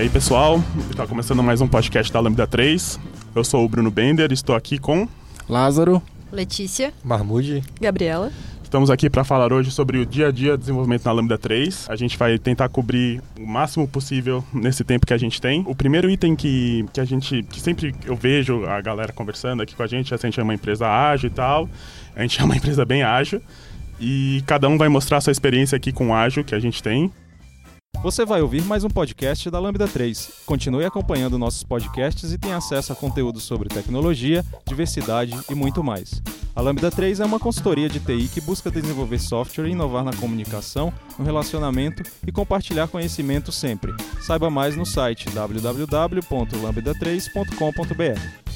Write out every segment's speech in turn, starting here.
aí, pessoal? Está começando mais um podcast da Lambda 3. Eu sou o Bruno Bender, estou aqui com Lázaro, Letícia, Marmude, Gabriela. Estamos aqui para falar hoje sobre o dia a dia de desenvolvimento na Lambda 3. A gente vai tentar cobrir o máximo possível nesse tempo que a gente tem. O primeiro item que, que a gente, que sempre eu vejo a galera conversando aqui com a gente, é a gente é uma empresa ágil e tal. A gente é uma empresa bem ágil. E cada um vai mostrar a sua experiência aqui com o ágil que a gente tem. Você vai ouvir mais um podcast da Lambda 3. Continue acompanhando nossos podcasts e tenha acesso a conteúdo sobre tecnologia, diversidade e muito mais. A Lambda 3 é uma consultoria de TI que busca desenvolver software e inovar na comunicação, no relacionamento e compartilhar conhecimento sempre. Saiba mais no site www.lambda3.com.br.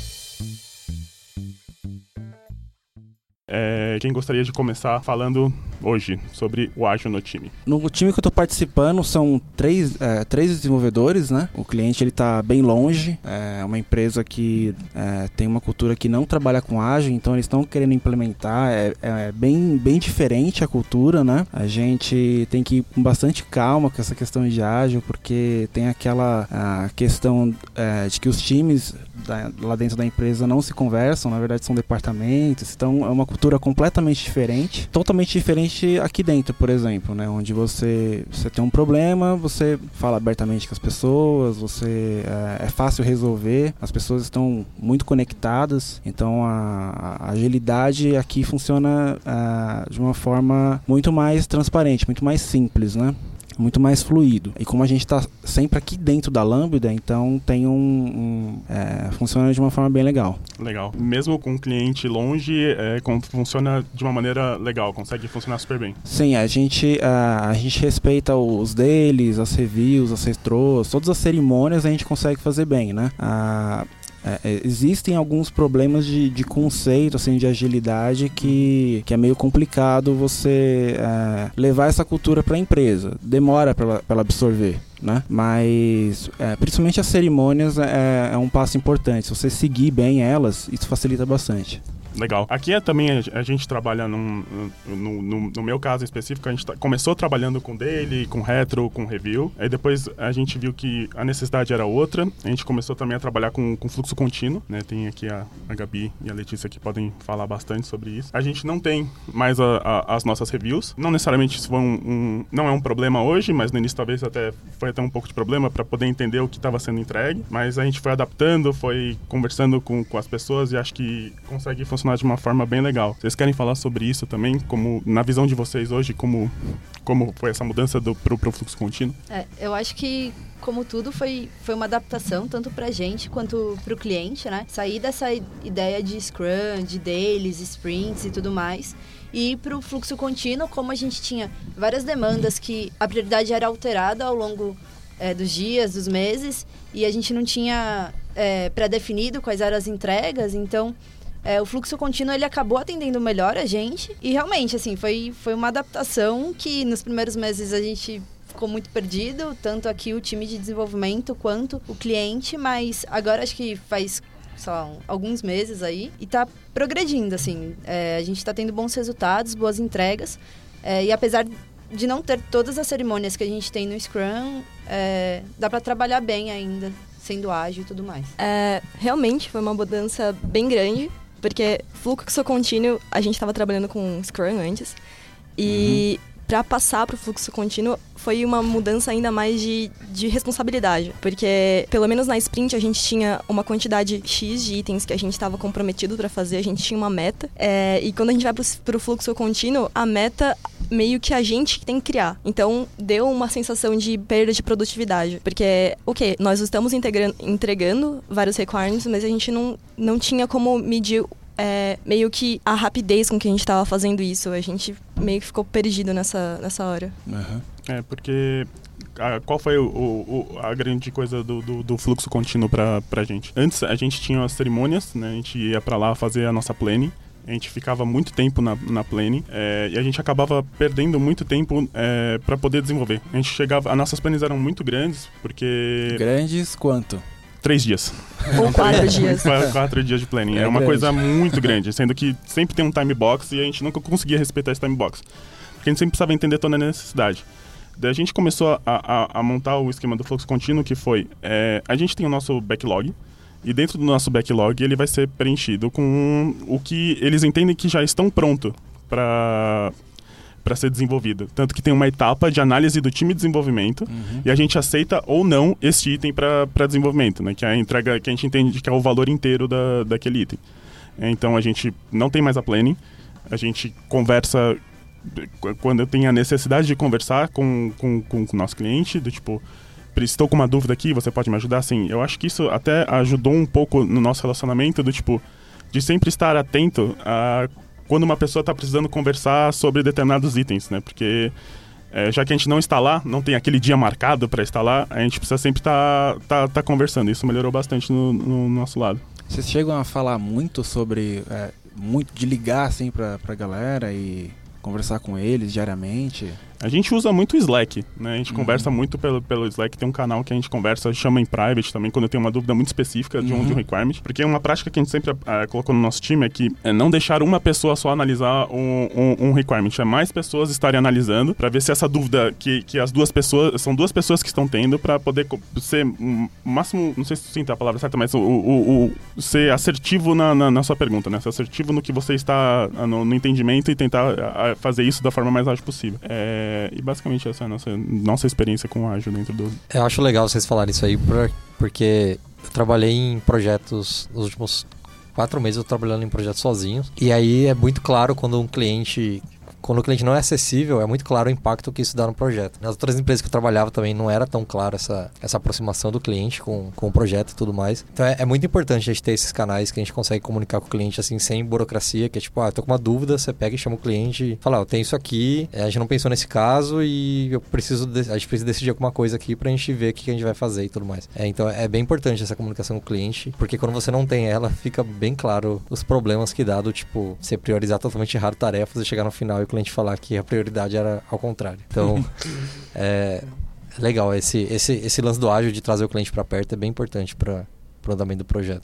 É, quem gostaria de começar falando hoje sobre o ágil no time? No time que eu estou participando são três, é, três desenvolvedores, né? O cliente ele está bem longe, é uma empresa que é, tem uma cultura que não trabalha com ágil, então eles estão querendo implementar, é, é, bem, bem diferente a cultura, né? A gente tem que ir com bastante calma com essa questão de ágil, porque tem aquela questão é, de que os times da, lá dentro da empresa não se conversam, na verdade são departamentos, então é uma cultura completamente diferente, totalmente diferente aqui dentro, por exemplo, né, onde você, você tem um problema, você fala abertamente com as pessoas, você é, é fácil resolver, as pessoas estão muito conectadas, então a, a agilidade aqui funciona é, de uma forma muito mais transparente, muito mais simples, né? Muito mais fluido. E como a gente está sempre aqui dentro da Lambda, então tem um, um é, funciona de uma forma bem legal. Legal. Mesmo com um cliente longe, é, com, funciona de uma maneira legal, consegue funcionar super bem. Sim, a gente a, a gente respeita os deles, as reviews, as retros, todas as cerimônias a gente consegue fazer bem, né? A, é, é, existem alguns problemas de, de, conceito, assim, de agilidade que, que é meio complicado você é, levar essa cultura para a empresa. Demora para ela absorver. Né? Mas é, principalmente as cerimônias é, é um passo importante. Se você seguir bem elas, isso facilita bastante. Legal. Aqui é também a, gente trabalha num, no, no, no, meu caso específico, a gente tá, começou trabalhando com daily, com retro, com review. Aí depois a gente viu que a necessidade era outra. A gente começou também a trabalhar com, com fluxo contínuo, né? Tem aqui a, a Gabi e a Letícia que podem falar bastante sobre isso. A gente não tem mais a, a, as nossas reviews. Não necessariamente isso foi um, um, não é um problema hoje, mas no início talvez até foi até um pouco de problema para poder entender o que estava sendo entregue. Mas a gente foi adaptando, foi conversando com, com as pessoas e acho que consegue funcionar funcionar de uma forma bem legal. Vocês querem falar sobre isso também, como na visão de vocês hoje, como, como foi essa mudança do, pro, pro fluxo contínuo? É, eu acho que como tudo, foi, foi uma adaptação tanto pra gente quanto pro cliente, né? Sair dessa ideia de Scrum, de dailies, sprints e tudo mais. E pro fluxo contínuo, como a gente tinha várias demandas que a prioridade era alterada ao longo é, dos dias, dos meses, e a gente não tinha é, pré-definido quais eram as entregas, então é, o fluxo contínuo ele acabou atendendo melhor a gente. E realmente assim foi, foi uma adaptação que nos primeiros meses a gente ficou muito perdido tanto aqui o time de desenvolvimento quanto o cliente mas agora acho que faz só alguns meses aí e está progredindo assim. É, a gente está tendo bons resultados boas entregas é, e apesar de não ter todas as cerimônias que a gente tem no Scrum é, dá para trabalhar bem ainda sendo ágil e tudo mais. É, realmente foi uma mudança bem grande porque fluxo contínuo, a gente estava trabalhando com Scrum antes. E uhum. Para passar para o fluxo contínuo, foi uma mudança ainda mais de, de responsabilidade. Porque, pelo menos na sprint, a gente tinha uma quantidade X de itens que a gente estava comprometido para fazer, a gente tinha uma meta. É, e quando a gente vai para o fluxo contínuo, a meta meio que a gente tem que criar. Então, deu uma sensação de perda de produtividade. Porque, o okay, que? Nós estamos entregando vários requirements, mas a gente não, não tinha como medir é, meio que a rapidez com que a gente estava fazendo isso. A gente meio que ficou perdido nessa, nessa hora. Uhum. É, porque a, qual foi o, o, a grande coisa do, do, do, fluxo contínuo pra, pra gente? Antes a gente tinha as cerimônias, né? A gente ia para lá fazer a nossa planning. A gente ficava muito tempo na, na plane é, e a gente acabava perdendo muito tempo é, para poder desenvolver. A gente chegava, as nossas planes eram muito grandes porque grandes quanto? Três dias. Ou quatro dias. quatro dias de planning. É, é uma grande. coisa muito grande, sendo que sempre tem um time box e a gente nunca conseguia respeitar esse time box. Porque a gente sempre precisava entender toda a necessidade. Daí a gente começou a, a, a montar o esquema do fluxo contínuo, que foi, é, a gente tem o nosso backlog, e dentro do nosso backlog ele vai ser preenchido com o que eles entendem que já estão pronto para para ser desenvolvido. Tanto que tem uma etapa de análise do time de desenvolvimento Uhum. e a gente aceita ou não esse item para desenvolvimento, né? Que é a entrega que a gente entende que é o valor inteiro da, daquele item. É, Então a gente não tem mais a planning, a gente conversa qu- quando tem a necessidade de conversar com, com, com o nosso cliente, do tipo, "Pri, estou com uma dúvida aqui, você pode me ajudar? Assim, eu acho que isso até ajudou um pouco no nosso relacionamento, do tipo, de sempre estar atento a quando uma pessoa está precisando conversar sobre determinados itens, né? Porque é, já que a gente não está lá, não tem aquele dia marcado para lá, a gente precisa sempre estar tá, tá conversando. Isso melhorou bastante no, no nosso lado. Vocês chegam a falar muito sobre. é, muito de ligar assim pra, pra galera e conversar com eles diariamente. A gente usa muito o Slack, né? A gente Uhum. conversa muito pelo, pelo Slack. Tem um canal que a gente conversa, chama em private também, quando tem uma dúvida muito específica de, um, Uhum. de um requirement. Porque uma prática que a gente sempre ah, colocou no nosso time é que é não deixar uma pessoa só analisar um, um, um requirement. É mais pessoas estarem analisando para ver se essa dúvida que, que as duas pessoas... São duas pessoas que estão tendo para poder ser o máximo... Não sei se sim tá a palavra certa, mas o, o, o- ser assertivo na, na, na sua pergunta, né? Ser assertivo no que você está... ah, No, no entendimento e tentar fazer isso da forma mais ágil possível. É, e basicamente essa é a nossa, nossa experiência com o ágil dentro do... Eu acho legal vocês falarem isso aí, por- porque eu trabalhei em projetos nos últimos quatro meses, eu trabalhando em projetos sozinho. E aí é muito claro quando um cliente. Quando o cliente não é acessível, é muito claro o impacto que isso dá no projeto. Nas outras empresas que eu trabalhava também não era tão claro essa, essa aproximação do cliente com, com o projeto e tudo mais. Então é, é muito importante a gente ter esses canais que a gente consegue comunicar com o cliente assim, sem burocracia, que é tipo, ah, eu tô com uma dúvida, você pega e chama o cliente e fala, ó, eu tenho isso aqui, é, a gente não pensou nesse caso e eu preciso, de- a gente precisa decidir alguma coisa aqui pra gente ver o que a gente vai fazer e tudo mais. É, então é bem importante essa comunicação com o cliente, porque quando você não tem ela, fica bem claro os problemas que dá do tipo, você priorizar totalmente errado tarefas e chegar no final e cliente falar que a prioridade era ao contrário. Então, é legal esse, esse, esse lance do ágil de trazer o cliente pra perto é bem importante para o andamento do projeto.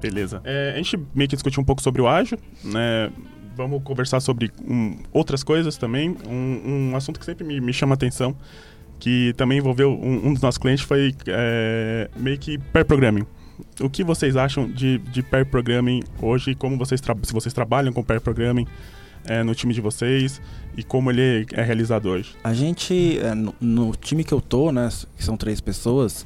Beleza. É, a gente meio que discutiu um pouco sobre o ágil, né? Vamos conversar sobre um, outras coisas também. Um, um assunto que sempre me, me chama a atenção, que também envolveu um, um dos nossos clientes, foi é, meio que pair programming. O que vocês acham de, de pair programming hoje? Como vocês se vocês trabalham com pair programming é, no time de vocês e como ele é realizado hoje? A gente, é, no, no time que eu tô, né, que são três pessoas,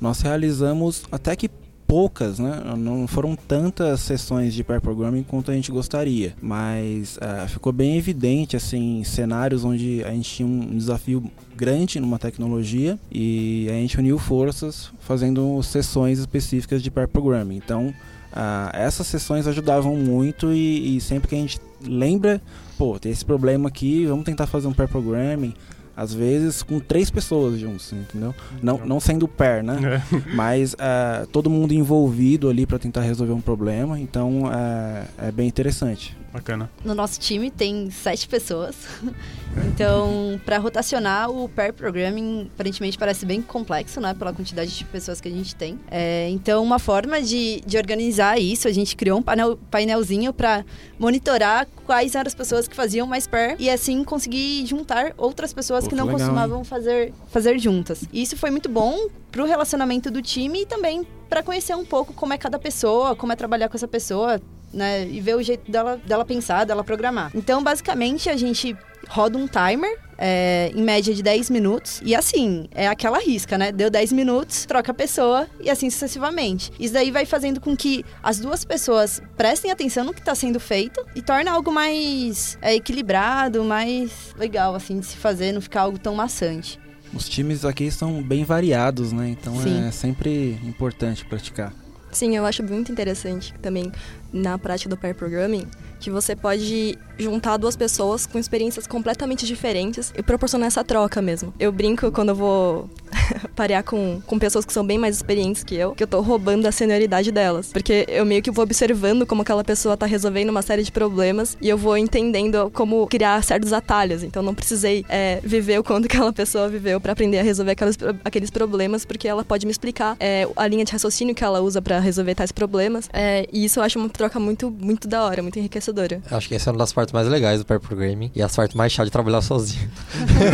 nós realizamos até que poucas, né? Não foram tantas sessões de pair programming quanto a gente gostaria, mas é, ficou bem evidente assim cenários onde a gente tinha um desafio grande numa tecnologia e a gente uniu forças fazendo sessões específicas de pair programming. Então ah, essas sessões ajudavam muito e, e sempre que a gente lembra, pô, tem esse problema aqui, vamos tentar fazer um pair programming. Às vezes com três pessoas juntos, entendeu? Não, não sendo pair, né? É. Mas ah, todo mundo envolvido ali para tentar resolver um problema, então ah, é bem interessante. Bacana. No nosso time tem sete pessoas. Então, para rotacionar, o pair programming aparentemente parece bem complexo, né? Pela quantidade de pessoas que a gente tem. É, então, uma forma de, de organizar isso, a gente criou um painel, painelzinho para monitorar quais eram as pessoas que faziam mais pair e assim conseguir juntar outras pessoas Pô, que não legal, costumavam fazer, fazer juntas. E isso foi muito bom pro relacionamento do time e também para conhecer um pouco como é cada pessoa, como é trabalhar com essa pessoa, né? E ver o jeito dela, dela pensar, dela programar. Então, basicamente, a gente roda um timer. é, em média de 10 minutos. E assim, é aquela risca, né? Deu 10 minutos, troca a pessoa e assim sucessivamente. Isso daí vai fazendo com que as duas pessoas prestem atenção no que está sendo feito e torna algo mais é, equilibrado, mais legal, assim, de se fazer, não ficar algo tão maçante. Os times aqui são bem variados, né? Então Sim. é sempre importante praticar. Sim, eu acho muito interessante também na prática do pair programming que você pode juntar duas pessoas com experiências completamente diferentes e proporcionar essa troca mesmo. Eu brinco quando eu vou parear com, com pessoas que são bem mais experientes que eu, que eu tô roubando a senioridade delas. Porque eu meio que vou observando como aquela pessoa tá resolvendo uma série de problemas e eu vou entendendo como criar certos atalhos. Então não precisei é, viver o quanto aquela pessoa viveu para aprender a resolver aqueles, aqueles problemas, porque ela pode me explicar é, a linha de raciocínio que ela usa para resolver tais problemas. É, e isso eu acho uma troca muito, muito da hora, muito enriquecedora. Acho que essa é uma das partes mais legais do pair programming e as partes mais chatas de trabalhar sozinho.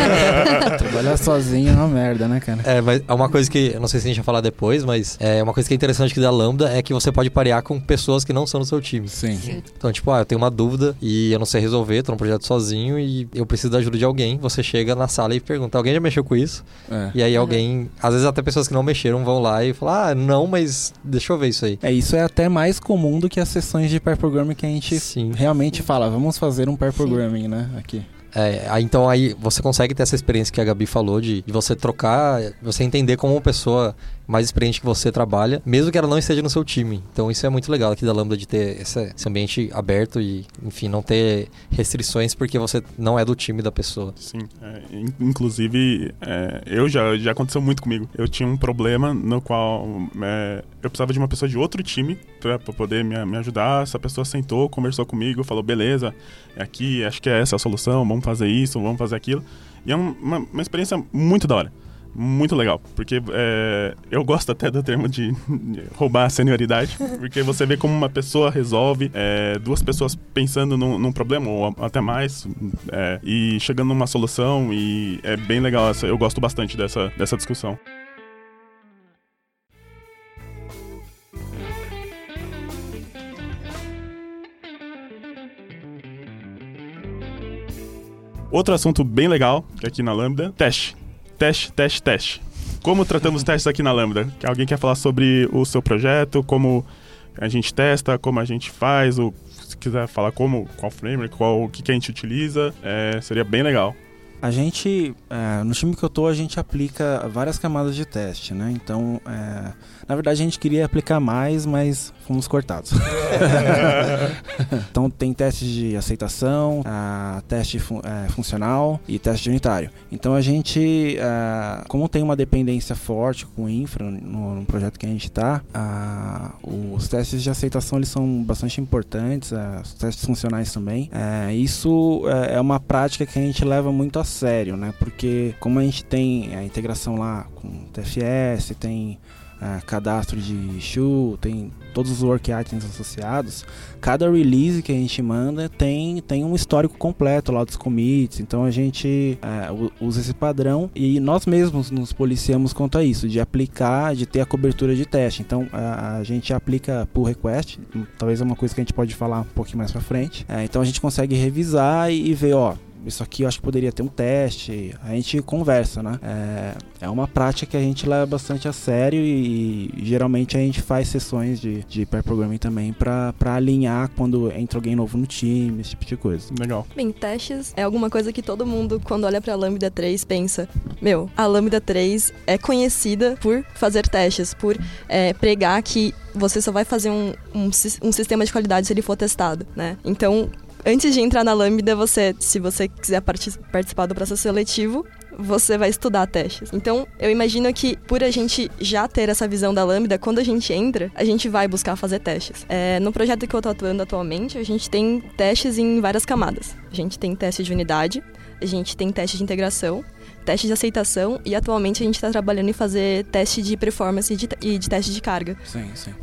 trabalhar sozinho é uma merda, né, cara? É, mas é uma coisa que, eu não sei se a gente vai falar depois, mas é uma coisa que é interessante aqui da Lambda é que você pode parear com pessoas que não são do seu time. Sim. Então, tipo, ah, eu tenho uma dúvida e eu não sei resolver, tô num projeto sozinho e eu preciso da ajuda de alguém. Você chega na sala e pergunta, alguém já mexeu com isso? É. E aí alguém, às vezes até pessoas que não mexeram vão lá e falam, ah, não, mas deixa eu ver isso aí. É, isso é até mais comum do que as sessões de pair programming que a gente Sim. realmente fala, vamos fazer um pair programming, né, aqui. É, aí, então aí você consegue ter essa experiência que a Gabi falou de, de você trocar, você entender como uma pessoa mais experiente que você trabalha, mesmo que ela não esteja no seu time. Então isso é muito legal aqui da Lambda de ter esse, ambiente aberto e, enfim, não ter restrições porque você não é do time da pessoa. Sim, é, in- inclusive é, eu já, já aconteceu muito comigo. Eu tinha um problema no qual é, eu precisava de uma pessoa de outro time pra poder me, me ajudar. Essa pessoa sentou, conversou comigo, falou: beleza, é aqui, acho que é essa a solução, vamos fazer isso, vamos fazer aquilo. E é um- uma, uma experiência muito da hora. Muito legal, porque é, eu gosto até do termo de roubar a senioridade, porque você vê como uma pessoa resolve, é, duas pessoas pensando num, num problema, ou até mais, é, e chegando numa solução, e é bem legal, essa, eu gosto bastante dessa, dessa discussão. Outro assunto bem legal, aqui na Lambda, teste. Teste, teste, teste. Como tratamos testes aqui na Lambda? Alguém quer falar sobre o seu projeto, como a gente testa, como a gente faz, ou se quiser falar como, qual framework, qual, o que, que a gente utiliza, é, seria bem legal. A gente, é, no time que eu tô, a gente aplica várias camadas de teste, né? Então, é, na verdade, a gente queria aplicar mais, mas fomos cortados. então, tem testes de aceitação, ah, teste fun- é, funcional e teste unitário. Então, a gente, ah, como tem uma dependência forte com infra no, no projeto que a gente está, os testes de aceitação eles são bastante importantes, ah, os testes funcionais também. É, isso é, é uma prática que a gente leva muito a sério, né? Porque como a gente tem a integração lá com TFS, tem ah, cadastro de issue, tem todos os work items associados, cada release que a gente manda tem, tem um histórico completo lá dos commits, então a gente ah, u- usa esse padrão e nós mesmos nos policiamos quanto a isso, de aplicar, de ter a cobertura de teste. Então a, a gente aplica pull request, talvez é uma coisa que a gente pode falar um pouquinho mais pra frente. É, então a gente consegue revisar e, e ver, ó, isso aqui eu acho que poderia ter um teste. A gente conversa, né? É, é uma prática que a gente leva bastante a sério e, e geralmente a gente faz sessões de, de pair programming também pra, pra alinhar quando entra alguém novo no time, esse tipo de coisa. Legal. Bem, testes é alguma coisa que todo mundo, quando olha pra Lambda 3, pensa: meu, a Lambda 3 é conhecida por fazer testes, por é, pregar que você só vai fazer um, um, um sistema de qualidade se ele for testado, né? Então, antes de entrar na Lambda, você, se você quiser parti- participar do processo seletivo, você vai estudar testes. Então, eu imagino que por a gente já ter essa visão da Lambda, quando a gente entra, a gente vai buscar fazer testes. É, no projeto que eu tô atuando atualmente, a gente tem testes em várias camadas. A gente tem teste de unidade, a gente tem teste de integração, teste de aceitação e atualmente a gente está trabalhando em fazer teste de performance e de, e de teste de carga. Sim, sim.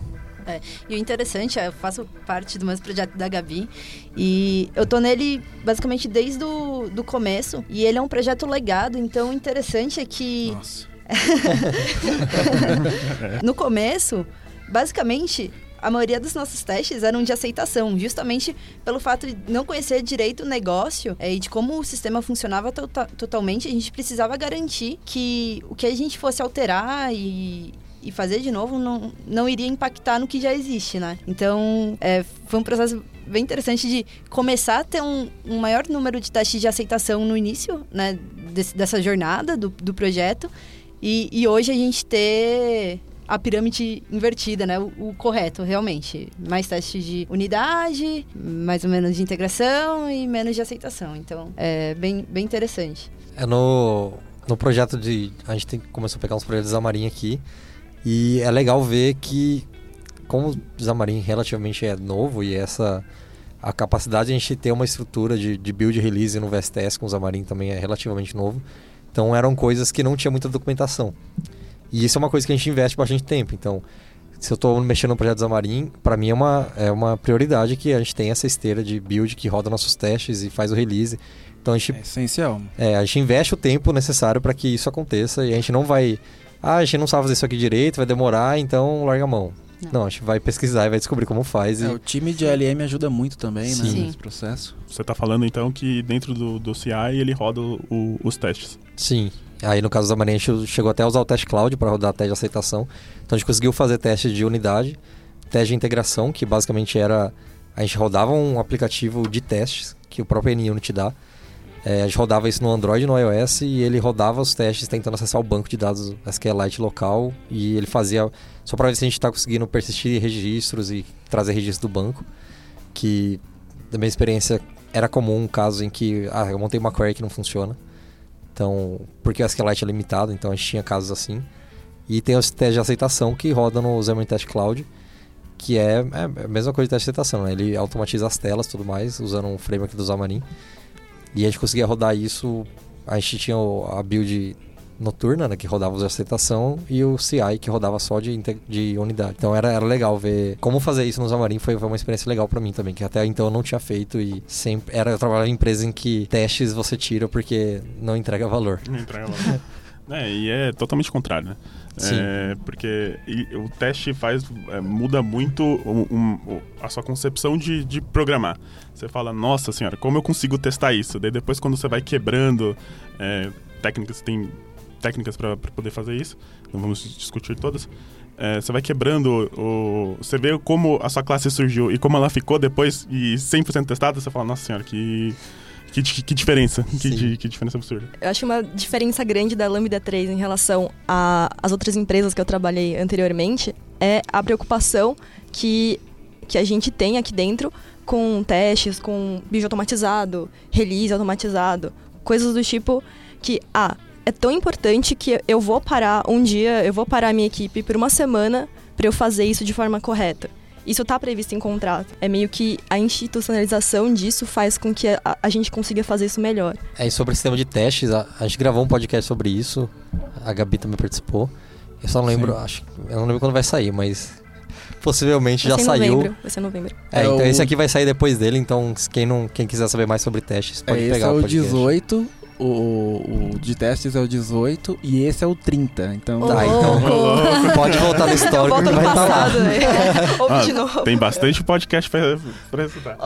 E o interessante é, eu faço parte do mesmo projeto da Gabi e eu tô nele basicamente desde o do começo e ele é um projeto legado, então o interessante é que Nossa. no começo, basicamente, a maioria dos nossos testes eram de aceitação, justamente pelo fato de não conhecer direito o negócio é, e de como o sistema funcionava tota- totalmente, a gente precisava garantir que o que a gente fosse alterar e, e fazer de novo não, não iria impactar no que já existe, né? Então, é, foi um processo bem interessante de começar a ter um, um maior número de testes de aceitação no início, né, desse- dessa jornada do, do projeto, e, e hoje a gente ter a pirâmide invertida, né? O, o, correto, realmente. Mais testes de unidade, mais ou menos de integração e menos de aceitação. Então, é bem, bem interessante. É no, no projeto de... A gente tem, começou a pegar uns projetos da Marinha aqui. E é legal ver que, como o Xamarin relativamente é novo e essa a capacidade de a gente ter uma estrutura de, de build release no VSTS com o Xamarin também é relativamente novo. Então eram coisas que não tinha muita documentação. E isso é uma coisa que a gente investe bastante tempo. Então, se eu estou mexendo no projeto Xamarin, para mim é uma, é uma prioridade que a gente tenha essa esteira de build que roda nossos testes e faz o release. Então a gente é essencial. É, a gente investe o tempo necessário para que isso aconteça e a gente não vai, ah, a gente não sabe fazer isso aqui direito, vai demorar, então larga a mão. Não. não, a gente vai pesquisar e vai descobrir como faz. É, e... o time de LM ajuda muito também, Sim. né, nesse processo. Você está falando então que dentro do, do CI ele roda o, os testes. Sim. Aí no caso da Marinha a gente chegou até a usar o teste cloud para rodar teste de aceitação. Então a gente conseguiu fazer teste de unidade, teste de integração, que basicamente era a gente rodava um aplicativo de testes que o próprio NUnit dá. É, a gente rodava isso no Android no iOS e ele rodava os testes tentando acessar o banco de dados SQLite local e ele fazia só para ver se a gente está conseguindo persistir registros e trazer registros do banco. Que, da minha experiência, era comum um caso em que ah, eu montei uma query que não funciona. Então, porque o SQLite é limitado, então a gente tinha casos assim. E tem os testes de aceitação que rodam no Xamarin Test Cloud, que é, é a mesma coisa de teste de aceitação, né? Ele automatiza as telas e tudo mais, usando um framework do Xamarin. E a gente conseguia rodar isso, a gente tinha a build noturna, né, que rodava de aceitação, e o CI, que rodava só de, de unidade. Então era, era legal ver como fazer isso no Xamarin, foi, foi uma experiência legal para mim também, que até então eu não tinha feito e sempre era eu trabalhava em empresa em que testes você tira porque não entrega valor. Não entrega valor. é, e é totalmente contrário, né? Sim. É, porque o teste faz é, muda muito um, um, a sua concepção de, de programar. Você fala, nossa senhora, como eu consigo testar isso? Daí depois quando você vai quebrando é, técnicas, tem técnicas para poder fazer isso, não vamos discutir todas. É, você vai quebrando o. Você vê como a sua classe surgiu e como ela ficou depois e 100% testada, você fala, nossa senhora, que. Que, que diferença, que, que, diferença absurda. Eu acho uma diferença grande da Lambda 3 em relação às outras empresas que eu trabalhei anteriormente é a preocupação que, que a gente tem aqui dentro com testes, com bicho automatizado, release automatizado, coisas do tipo que, ah, é tão importante que eu vou parar um dia, eu vou parar a minha equipe por uma semana para eu fazer isso de forma correta. Isso está previsto em contrato. É meio que a institucionalização disso faz com que a, a gente consiga fazer isso melhor. É, e sobre o sistema de testes, a, a, gente gravou um podcast sobre isso. A Gabi também participou. Eu só não lembro, Sim. acho, eu não lembro quando vai sair, mas possivelmente vai já saiu. Novembro, vai ser novembro. É, é então o... esse aqui vai sair depois dele, então quem não, quem quiser saber mais sobre testes pode é, pegar esse é o podcast. 18 o, o, de testes é o 18 e esse é o 30. Então, tá, tá então pode voltar no histórico que vai estar lá. Né? ah. Tem bastante podcast pra, pra estudar.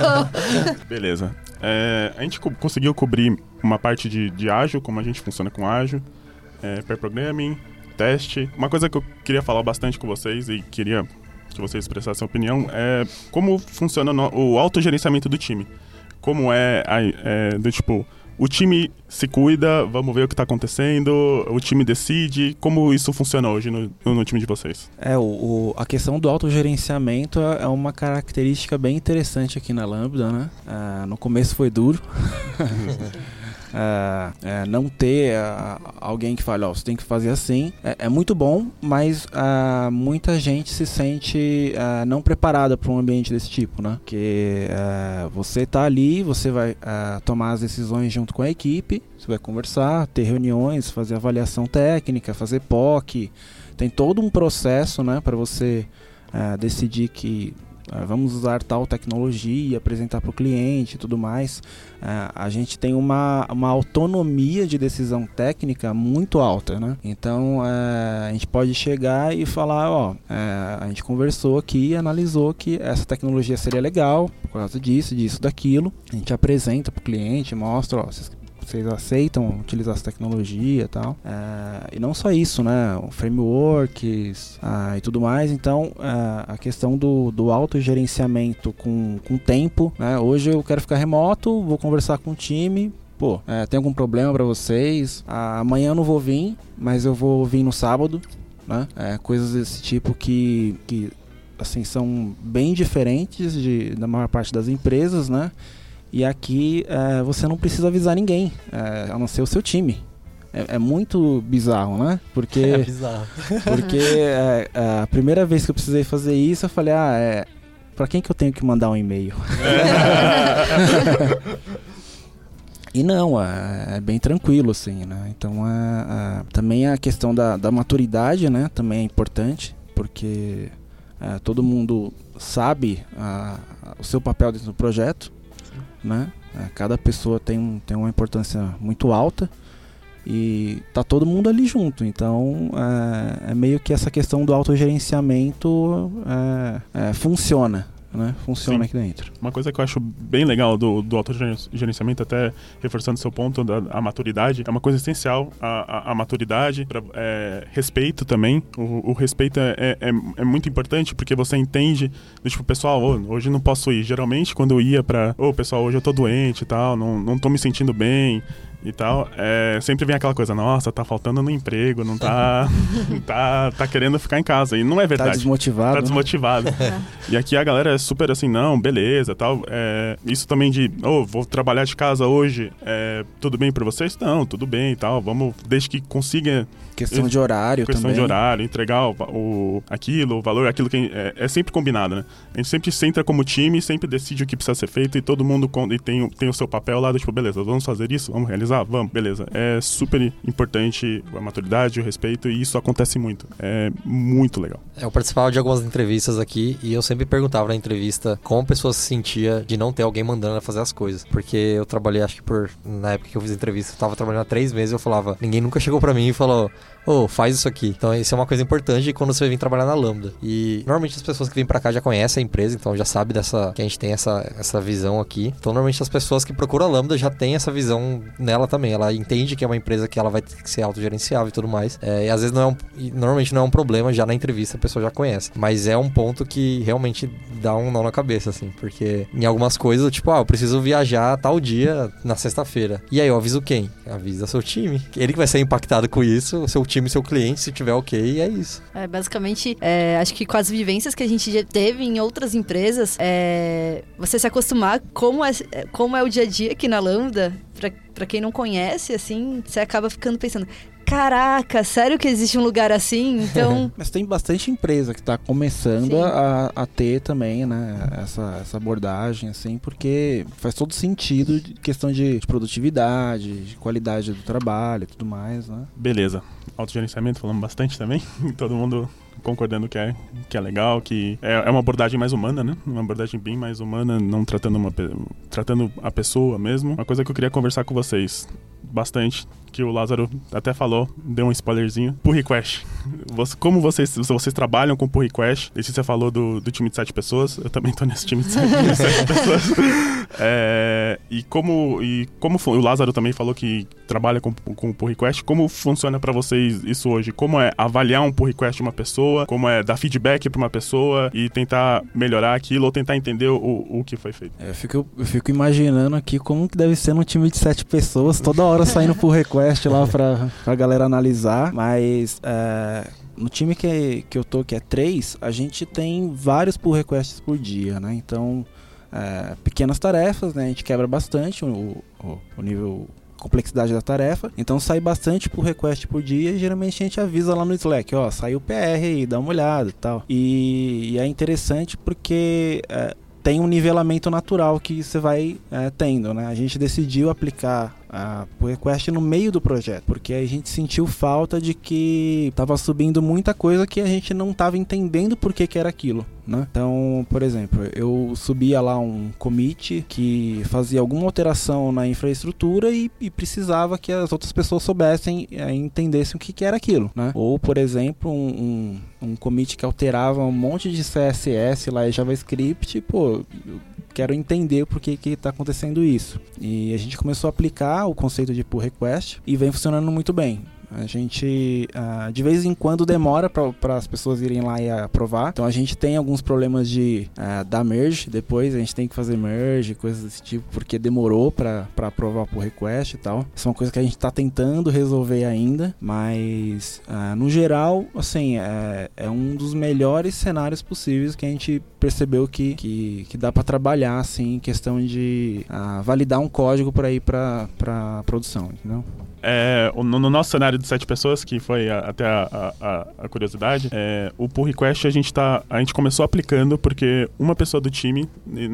Beleza. É, a gente co conseguiu cobrir uma parte de, de ágil, como a gente funciona com ágil, é, pair programming, teste. Uma coisa que eu queria falar bastante com vocês e queria que vocês expressassem opinião é como funciona no, o autogerenciamento do time. Como é, é do tipo, o time se cuida, vamos ver o que está acontecendo, o time decide. Como isso funciona hoje no, no time de vocês? É, o, o, a questão do autogerenciamento é, é uma característica bem interessante aqui na Lambda, né? Ah, no começo foi duro. é, é, não ter é, alguém que fale, ó, você tem que fazer assim, é, é muito bom, mas é, muita gente se sente não preparada para um ambiente desse tipo, né? Que você está ali, você vai tomar as decisões junto com a equipe, você vai conversar, ter reuniões, fazer avaliação técnica, fazer POC, tem todo um processo, né, para você decidir que vamos usar tal tecnologia, apresentar para o cliente e tudo mais. Uh, a gente tem uma, uma autonomia de decisão técnica muito alta, né? Então uh, a gente pode chegar e falar, ó, a gente conversou aqui e analisou que essa tecnologia seria legal por causa disso, disso, daquilo. A gente apresenta para o cliente, mostra, ó, vocês vocês aceitam utilizar essa tecnologia e tal. É, e não só isso, né? Frameworks ah, e tudo mais. Então, é, a questão do, do autogerenciamento com, com tempo. Né? Hoje eu quero ficar remoto, vou conversar com o time, pô, é, tem algum problema para vocês? Ah, amanhã eu não vou vir, mas eu vou vir no sábado. né? É, coisas desse tipo que, que assim são bem diferentes de, da maior parte das empresas, né? E aqui é, você não precisa avisar ninguém, é, a não ser o seu time. É, é muito bizarro, né? Porque, É bizarro. porque é, é, a primeira vez que eu precisei fazer isso, eu falei, ah, é, pra quem que eu tenho que mandar um e-mail? E não, é, é bem tranquilo, assim, né? Então, é, também a questão da, da maturidade, né? Também é importante, porque todo mundo sabe a- a- o seu papel dentro do projeto, né? É, cada pessoa tem, tem uma importância muito alta e tá todo mundo ali junto. Então, é, é meio que essa questão do autogerenciamento é, é, funciona, né? Funciona Sim. aqui dentro. Uma coisa que eu acho bem legal do, do autogerenciamento, até reforçando seu ponto da a maturidade, é uma coisa essencial, a, a, a maturidade, pra, é, respeito também. O, o respeito é, é, é- é muito importante porque você entende, do tipo, pessoal, hoje não posso ir. Geralmente, quando eu ia pra, ô, pessoal, hoje eu tô doente e tal, não, não tô me sentindo bem e tal, é, sempre vem aquela coisa, nossa, tá faltando no emprego, não tá, tá, tá querendo ficar em casa. E não é Tá verdade desmotivado. tá desmotivado. e aqui a galera é super assim, não, beleza, tal. É, isso também de, ô, vou trabalhar de casa hoje, é, tudo bem pra vocês? Não, tudo bem e tal. Vamos, desde que consiga, Questão de horário questão também. de horário, entregar o, o- aquilo, o valor, aquilo que é, é sempre combinado, né? A gente sempre senta como time, sempre decide o que precisa ser feito e todo mundo e tem, o- tem o seu papel lá do tipo, beleza, vamos fazer isso? Vamos realizar? Vamos, beleza. É super importante a maturidade, o respeito e isso acontece muito. É muito legal. Eu participava de algumas entrevistas aqui e eu sempre perguntava na entrevista como a pessoa se sentia de não ter alguém mandando ela fazer as coisas. Porque eu trabalhei, acho que por. Na época que eu fiz entrevista, eu tava trabalhando há três meses eu falava. Ninguém nunca chegou pra mim e falou. Ô, faz isso aqui. Então, isso é uma coisa importante quando você vem trabalhar na Lambda. E normalmente as pessoas que vêm pra cá já conhecem a empresa, então já sabe dessa que a gente tem essa, essa visão aqui. Então, normalmente as pessoas que procuram a Lambda já têm essa visão nela também. Ela entende que é uma empresa que ela vai ter que ser autogerenciável e tudo mais. É, e às vezes não é um. Normalmente não é um problema, já na entrevista a pessoa já conhece. Mas é um ponto que realmente dá um nó na cabeça, assim. Porque em algumas coisas, tipo, ah, eu preciso viajar tal dia na sexta-feira. E aí eu aviso quem? Avisa seu time. Ele que vai ser impactado com isso, seu time, seu cliente, se tiver ok, é isso. É, basicamente, é, acho que com as vivências que a gente já teve em outras empresas, é, você se acostumar como é, como é o dia a dia aqui na Lambda, pra quem não conhece, assim, você acaba ficando pensando, caraca, sério que existe um lugar assim? Então, Mas tem bastante empresa que está começando a, a ter também, né, essa, essa abordagem, assim, porque faz todo sentido de questão de, de produtividade, de qualidade do trabalho e tudo mais, né? Beleza. Autogerenciamento, falamos bastante também. Todo mundo concordando que é, que é legal, que é, é uma abordagem mais humana, né? Uma abordagem bem mais humana, não tratando, uma, tratando a pessoa mesmo. Uma coisa que eu queria conversar com vocês bastante, que o Lázaro até falou, deu um spoilerzinho. Pull request. Você- como vocês, vocês trabalham com pull request? Esse você falou do, do time de sete pessoas, eu também tô nesse time de sete, de sete pessoas. É, e como, e como o Lázaro também falou que trabalha com, com pull request, como funciona pra vocês isso hoje? Como é avaliar um pull request de uma pessoa? Como é dar feedback pra uma pessoa e tentar melhorar aquilo ou tentar entender o, o que foi feito? É, Eu fico, eu fico imaginando aqui como que deve ser num time de sete pessoas, toda hora saindo por request lá pra, pra galera analisar. Mas é, no time que, que eu tô, que é três, a gente tem vários pull requests por dia, né? Então, é, pequenas tarefas, né? A gente quebra bastante o, o, o nível complexidade da tarefa. Então sai bastante por request por dia e geralmente a gente avisa lá no Slack, ó, saiu o PR aí, dá uma olhada e tal. E, e é interessante porque é, tem um nivelamento natural que você vai é, tendo, né? A gente decidiu aplicar a pull request no meio do projeto, porque a gente sentiu falta de que tava subindo muita coisa que a gente não tava entendendo por que que era aquilo, né? Então, por exemplo, eu subia lá um commit que fazia alguma alteração na infraestrutura e, e precisava que as outras pessoas soubessem e entendessem o que, que era aquilo, né? Ou, por exemplo, um, um, um commit que alterava um monte de CSS lá em JavaScript, pô, quero entender por que está acontecendo isso. E a gente começou a aplicar o conceito de pull request e vem funcionando muito bem. A gente, uh, de vez em quando, demora para as pessoas irem lá e aprovar. Então a gente tem alguns problemas de uh, dar merge depois, a gente tem que fazer merge, coisas desse tipo, porque demorou para aprovar por request e tal. São coisas que a gente está tentando resolver ainda, mas uh, no geral, assim, é, é um dos melhores cenários possíveis que a gente percebeu que, que, que dá para trabalhar, assim, em questão de validar um código para ir para produção, entendeu? É, no, no, nosso cenário de sete pessoas, que foi a, até a, a, a, curiosidade, é, o pull request a gente, tá, a gente começou aplicando porque uma pessoa do time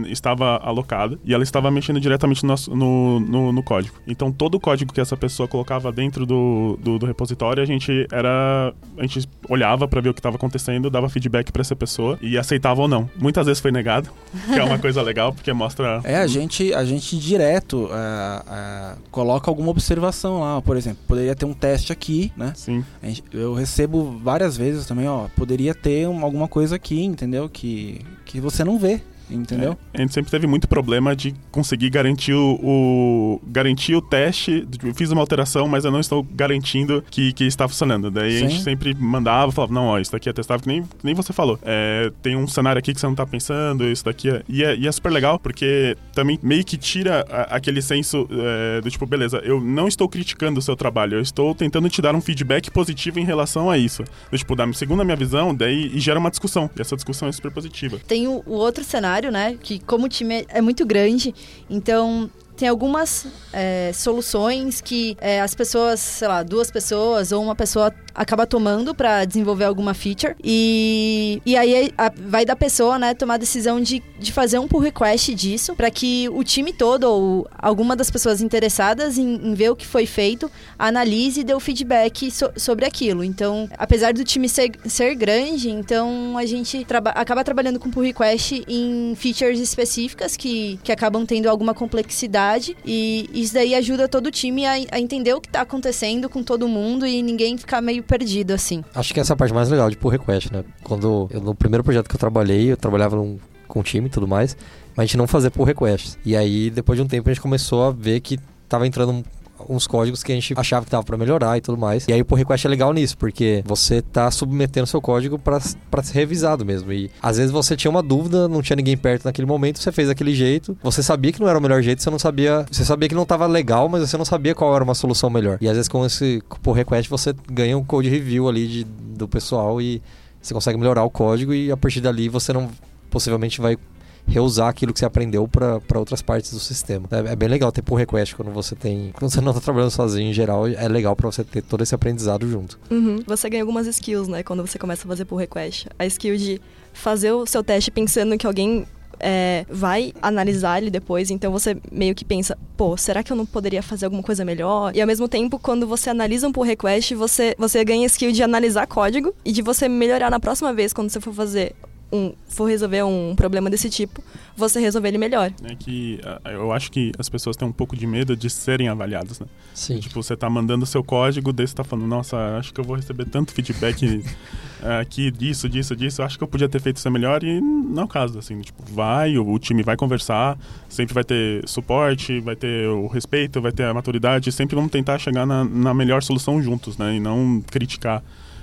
estava alocada e ela estava mexendo diretamente no, nosso, no, no, no, código. Então todo o código que essa pessoa colocava dentro do, do, do repositório, a gente era. A gente olhava para ver o que estava acontecendo, dava feedback para essa pessoa e aceitava ou não. Muitas vezes foi negado, que é uma coisa legal, porque mostra. É, a gente, a gente direto uh, uh, coloca alguma observação lá por exemplo, poderia ter um teste aqui, né? Sim. Eu recebo várias vezes também, ó, poderia ter alguma coisa aqui, entendeu? Que, que você não vê entendeu? É, a gente sempre teve muito problema de conseguir garantir o, o, garantir o teste. Eu fiz uma alteração, mas eu não estou garantindo que, que está funcionando. Daí Sim. a gente sempre mandava, falava, não, ó, isso daqui é testável, que nem, que nem você falou. É, tem um cenário aqui que você não está pensando, isso daqui é... E, é... e é, super legal, porque também meio que tira a, aquele senso é, do tipo, beleza, eu não estou criticando o seu trabalho, eu estou tentando te dar um feedback positivo em relação a isso. Do, tipo, da, segundo a minha visão, daí e gera uma discussão. E essa discussão é super positiva. Tem o, o outro cenário né? Que como o time é muito grande, então tem algumas é, soluções que é, as pessoas, sei lá, duas pessoas ou uma pessoa acaba tomando para desenvolver alguma feature. E, e aí a, vai da pessoa, né, tomar a decisão de, de fazer um pull request disso, para que o time todo ou alguma das pessoas interessadas em, em ver o que foi feito analise e dê o feedback so, sobre aquilo. Então, apesar do time ser, ser grande, então a gente traba acaba trabalhando com pull request em features específicas que, que acabam tendo alguma complexidade e isso daí ajuda todo o time a, a entender o que está acontecendo com todo mundo e ninguém ficar meio perdido, assim. Acho que essa é a parte mais legal de pull request, né? Quando eu, no primeiro projeto que eu trabalhei, eu trabalhava num, com um time e tudo mais, mas a gente não fazia pull requests. E aí, depois de um tempo, a gente começou a ver que tava entrando uns códigos que a gente achava que tava para melhorar e tudo mais. E aí o pull request é legal nisso, porque você tá submetendo seu código para ser revisado mesmo. E às vezes você tinha uma dúvida, não tinha ninguém perto naquele momento, você fez daquele jeito. Você sabia que não era o melhor jeito, você não sabia, você sabia que não tava legal, mas você não sabia qual era uma solução melhor. E às vezes com esse pull request você ganha um code review ali de, do pessoal e você consegue melhorar o código e a partir dali você não possivelmente vai reusar aquilo que você aprendeu para outras partes do sistema. É, é, bem legal ter pull request quando você tem. Quando você não está trabalhando sozinho em geral, é legal para você ter todo esse aprendizado junto. Uhum. Você ganha algumas skills, né? Quando você começa a fazer pull request. A skill de fazer o seu teste pensando que alguém é, vai analisar ele depois, então você meio que pensa, pô, será que eu não poderia fazer alguma coisa melhor? E ao mesmo tempo, quando você analisa um pull request, você, você ganha skill de analisar código e de você melhorar na próxima vez quando você for fazer um, for resolver um problema desse tipo, você resolver ele melhor. É que eu acho que as pessoas têm um pouco de medo de serem avaliadas, né? Sim. Tipo, você tá mandando seu código, daí você tá falando, nossa, acho que eu vou receber tanto feedback aqui disso, disso, disso, acho que eu podia ter feito isso melhor e não é o caso, assim, tipo, vai, o, o time vai conversar, sempre vai ter suporte, vai ter o respeito, vai ter a maturidade, sempre vamos tentar chegar na, na melhor solução juntos, né? E não criticar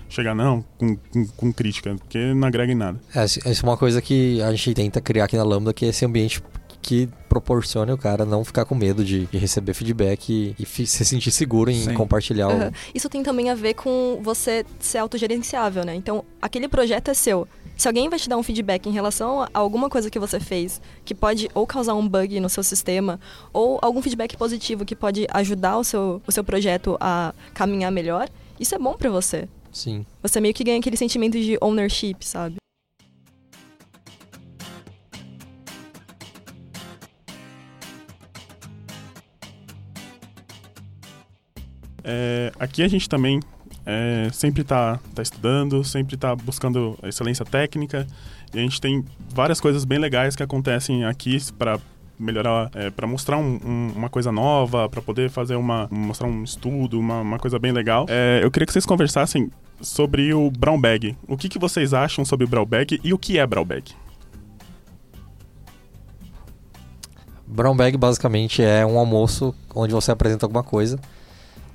chegar não com, com, com, crítica, porque não agrega em nada. É, essa é uma coisa que a gente tenta criar aqui na Lambda, que é esse ambiente que proporcione o cara não ficar com medo de, de receber feedback e, e, se sentir seguro em Sim. compartilhar uhum. o... Isso tem também a ver com você ser autogerenciável, né? Então, aquele projeto é seu. Se alguém vai te dar um feedback em relação a alguma coisa que você fez, que pode ou causar um bug no seu sistema, ou algum feedback positivo que pode ajudar o seu, o seu projeto a caminhar melhor, isso é bom para você. Sim. Você meio que ganha aquele sentimento de ownership, sabe? É, aqui a gente também é, sempre está tá estudando, sempre está buscando excelência técnica. E a gente tem várias coisas bem legais que acontecem aqui para melhorar, é, para mostrar um, um, uma coisa nova, para poder fazer uma mostrar um estudo, uma, uma coisa bem legal. É, eu queria que vocês conversassem sobre o brown bag. O que, que vocês acham sobre o brown bag e o que é brown bag? Brown bag basicamente é um almoço onde você apresenta alguma coisa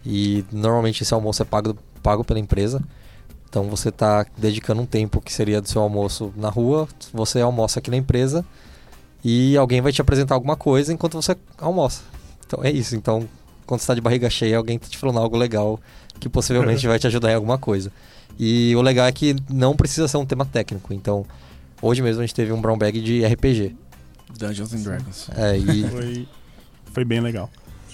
E normalmente esse almoço é pago, pago pela empresa. Então você está dedicando um tempo que seria do seu almoço na rua, você almoça aqui na empresa e alguém vai te apresentar alguma coisa enquanto você almoça. Então é isso. Então, quando você está de barriga cheia, alguém está te falando algo legal que possivelmente vai te ajudar em alguma coisa. E o legal é que não precisa ser um tema técnico. Então, hoje mesmo a gente teve um brown bag de RPG. Dungeons and Dragons. É, e, Foi, foi bem legal.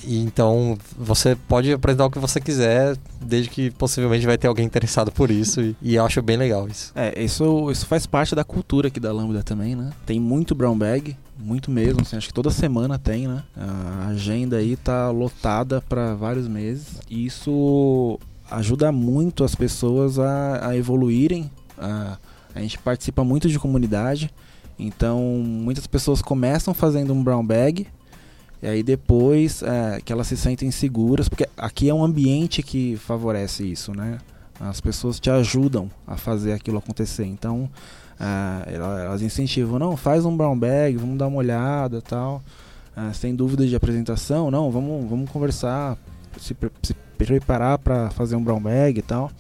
E então você pode apresentar o que você quiser, desde que possivelmente vai ter alguém interessado por isso. E, e eu acho bem legal isso. É, isso, isso faz parte da cultura aqui da Lambda também, né? Tem muito brown bag, muito mesmo, assim, acho que toda semana tem, né? A agenda aí tá lotada para vários meses. E isso ajuda muito as pessoas a, a evoluírem. A, a gente participa muito de comunidade, então muitas pessoas começam fazendo um brown bag. E aí depois é, que elas se sentem seguras, porque aqui é um ambiente que favorece isso, né? As pessoas te ajudam a fazer aquilo acontecer. Então, ela- elas incentivam, não, faz um brown bag, vamos dar uma olhada tal. Ah, sem dúvida de apresentação, não, vamos, vamos conversar, se, se preparar para fazer um brown bag e tal.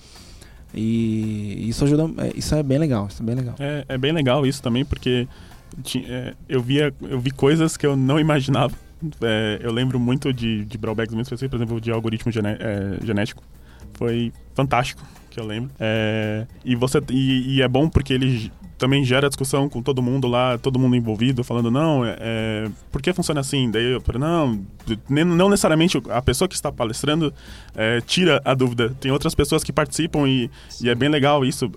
E isso ajuda, é, isso é bem legal, isso é bem legal. É, é bem legal isso também, porque é, eu, via, eu vi coisas que eu não imaginava. É, eu lembro muito de, de Brawlbags muito específicos, por exemplo, de algoritmo é, genético. Foi fantástico, que eu lembro. É, e, você, e, e é bom porque ele também gera discussão com todo mundo lá, todo mundo envolvido, falando, não, é, é, por que funciona assim? Daí eu falei, não, não necessariamente a pessoa que está palestrando é, tira a dúvida. Tem outras pessoas que participam e, e é bem legal isso,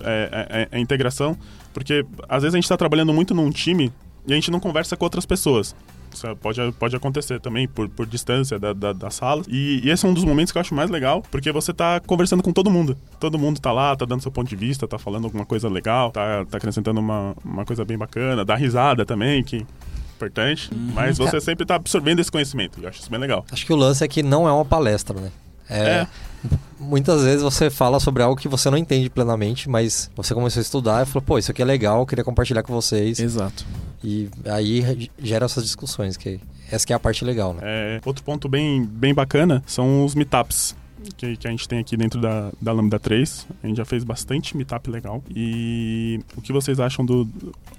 a integração. Porque às vezes a gente está trabalhando muito num time e a gente não conversa com outras pessoas. Isso pode, pode acontecer também por, por distância da, da, da sala. E, e esse é um dos momentos que eu acho mais legal, porque você tá conversando com todo mundo. Todo mundo tá lá, tá dando seu ponto de vista, tá falando alguma coisa legal, tá, tá acrescentando uma, uma coisa bem bacana, dá risada também, que é importante. Mas você sempre tá absorvendo esse conhecimento. E eu acho isso bem legal. Acho que o lance é que não é uma palestra, né? É. Muitas vezes você fala sobre algo que você não entende plenamente, mas você começou a estudar e falou, pô, isso aqui é legal, eu queria compartilhar com vocês. Exato. E aí gera essas discussões, que essa que é a parte legal, né? É, outro ponto bem, bem bacana são os meetups que, que a gente tem aqui dentro da, da Lambda 3. A gente já fez bastante meetup legal. E o que vocês acham do.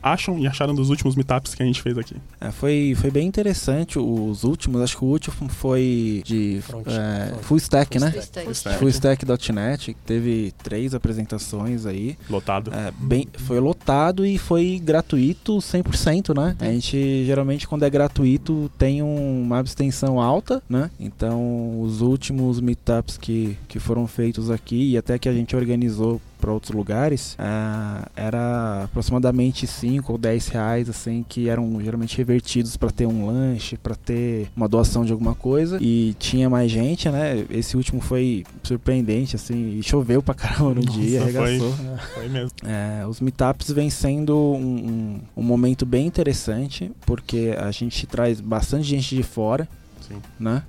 acham e acharam dos últimos meetups que a gente fez aqui? É, foi, foi bem interessante os últimos, acho que o último foi de Front- é, front- full stack, né? Full stack. Full stack. Fullstack.net, que teve três apresentações aí. Lotado. É, bem, foi lotado e foi gratuito 100%, né? A gente geralmente quando é gratuito tem um- uma abstenção alta, né? Então os últimos meetups que, que foram feitos aqui e até que a gente organizou para outros lugares, ah, era aproximadamente 5 ou 10 reais, assim, que eram geralmente revertidos para ter um lanche, para ter uma doação de alguma coisa. E tinha mais gente, né? Esse último foi surpreendente, assim, e choveu pra caramba no dia, Nossa, foi. arregaçou. Foi mesmo. É, os meetups vêm sendo um, um, um momento bem interessante, porque a gente traz bastante gente de fora, Sim. né?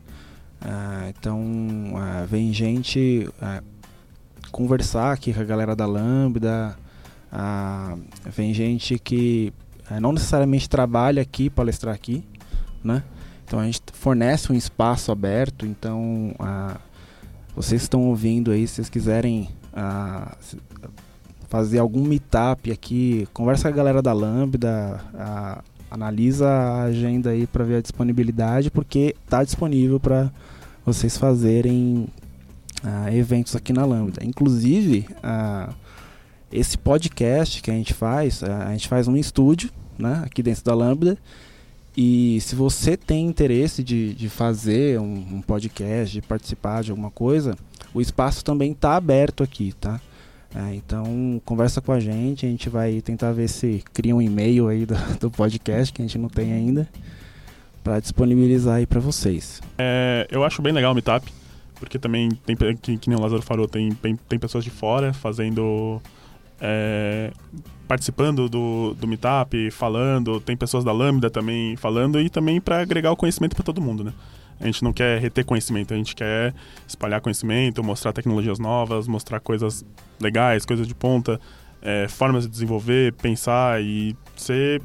Ah, então, ah, vem gente ah, conversar aqui com a galera da Lambda, ah, vem gente que ah, não necessariamente trabalha aqui, palestrar aqui, né? Então a gente fornece um espaço aberto, então ah, vocês estão ouvindo aí, se vocês quiserem se- fazer algum meetup aqui, conversa com a galera da Lambda, analisa a agenda aí para ver a disponibilidade, porque tá disponível para vocês fazerem ah, eventos aqui na Lambda. Inclusive, ah, esse podcast que a gente faz, ah, a gente faz um estúdio, né, aqui dentro da Lambda. E se você tem interesse de, de fazer um, um podcast, de participar de alguma coisa, o espaço também está aberto aqui, tá? É, então conversa com a gente, a gente vai tentar ver se cria um e-mail aí do, do podcast que a gente não tem ainda para disponibilizar aí para vocês. É, eu acho bem legal o meetup, porque também tem, que, que nem o Lázaro falou, tem, tem, tem pessoas de fora fazendo. é, participando do, do meetup, falando, tem pessoas da Lambda também falando, e também para agregar o conhecimento para todo mundo, né? A gente não quer reter conhecimento, a gente quer espalhar conhecimento, mostrar tecnologias novas, mostrar coisas legais, coisas de ponta, é, formas de desenvolver, pensar e ser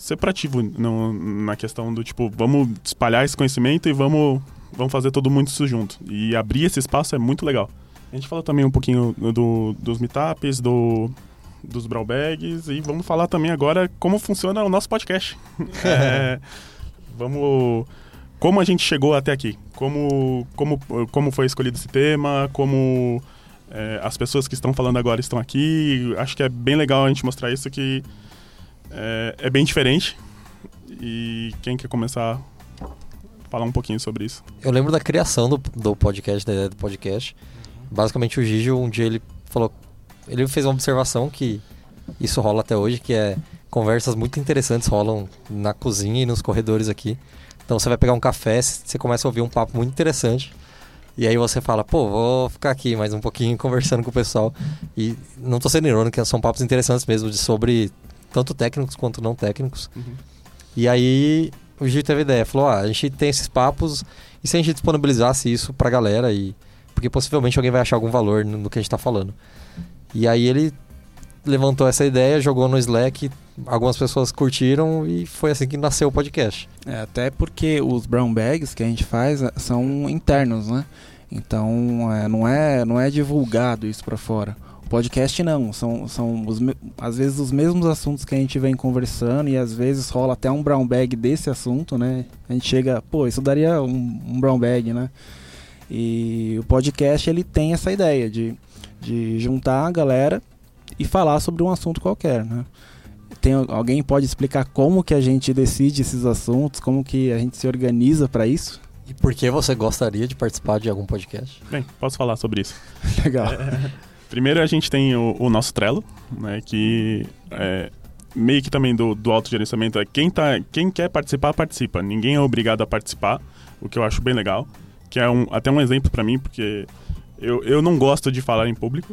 ser proativo no- na questão do tipo, vamos espalhar esse conhecimento e vamos vamos fazer todo mundo isso junto. E abrir esse espaço é muito legal. A gente fala também um pouquinho do, dos meetups, do, dos Brawbags e vamos falar também agora como funciona o nosso podcast. é, vamos como a gente chegou até aqui, como como como foi escolhido esse tema, como é, as pessoas que estão falando agora estão aqui. Acho que é bem legal a gente mostrar isso que é, é bem diferente. E quem quer começar a falar um pouquinho sobre isso? Eu lembro da criação do, do podcast, da ideia do podcast. Basicamente o Gigi, um dia ele falou, ele fez uma observação que isso rola até hoje, que é conversas muito interessantes rolam na cozinha e nos corredores aqui. Então você vai pegar um café, você começa a ouvir um papo muito interessante. E aí você fala, pô, vou ficar aqui mais um pouquinho conversando com o pessoal. E não tô sendo irônico, são papos interessantes mesmo, de sobre tanto técnicos quanto não técnicos. Uhum. E aí o Gil teve a ideia, falou, ah, a gente tem esses papos, e se a gente disponibilizasse isso pra galera, e porque possivelmente alguém vai achar algum valor no, no que a gente tá falando. E aí ele levantou essa ideia, jogou no Slack, algumas pessoas curtiram e foi assim que nasceu o podcast. É, até porque os brown bags que a gente faz é, são internos, né? Então é, não, é, não é divulgado isso para fora. Podcast não, são, são os, às vezes os mesmos assuntos que a gente vem conversando e às vezes rola até um brown bag desse assunto, né? A gente chega, pô, isso daria um, um brown bag, né? E o podcast ele tem essa ideia de, de juntar a galera e falar sobre um assunto qualquer, né? Tem, alguém pode explicar como que a gente decide esses assuntos, como que a gente se organiza para isso? E por que você gostaria de participar de algum podcast? Bem, posso falar sobre isso. Legal. É, primeiro a gente tem o, o nosso Trello, né, que é meio que também do, do autogerenciamento é quem, tá, quem quer participar, participa. Ninguém é obrigado a participar, o que eu acho bem legal. Que é um, até um exemplo para mim, porque eu, eu não gosto de falar em público.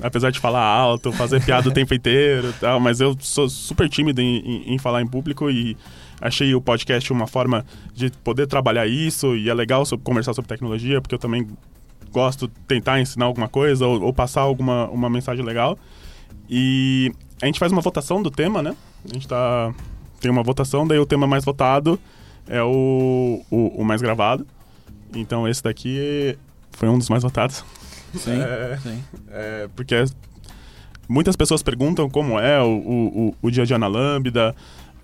Apesar de falar alto, fazer piada o tempo inteiro tal, mas eu sou super tímido em, em, em falar em público e achei o podcast uma forma de poder trabalhar isso e é legal sobre, conversar sobre tecnologia, porque eu também gosto de tentar ensinar alguma coisa ou, ou, passar alguma uma mensagem legal. E a gente faz uma votação do tema, né? A gente tá, tem uma votação, daí o tema mais votado é o, o, o mais gravado. Então esse daqui foi um dos mais votados. Sim, é, sim. É, porque muitas pessoas perguntam como é o, o, o dia a dia na Lambda,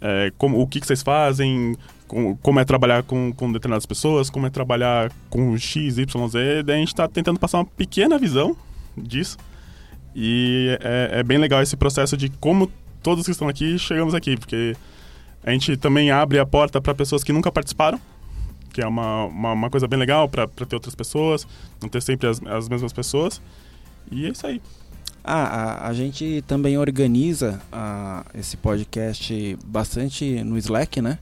é, como, o que, que vocês fazem, com, como é trabalhar com, com determinadas pessoas, como é trabalhar com X, Y, Z. Daí a gente está tentando passar uma pequena visão disso. E é, é, bem legal esse processo de como todos que estão aqui chegamos aqui, porque a gente também abre a porta para pessoas que nunca participaram, que é uma, uma, uma coisa bem legal para ter outras pessoas, não ter sempre as, as mesmas pessoas. E é isso aí. Ah, a, a gente também organiza a, esse podcast bastante no Slack, né?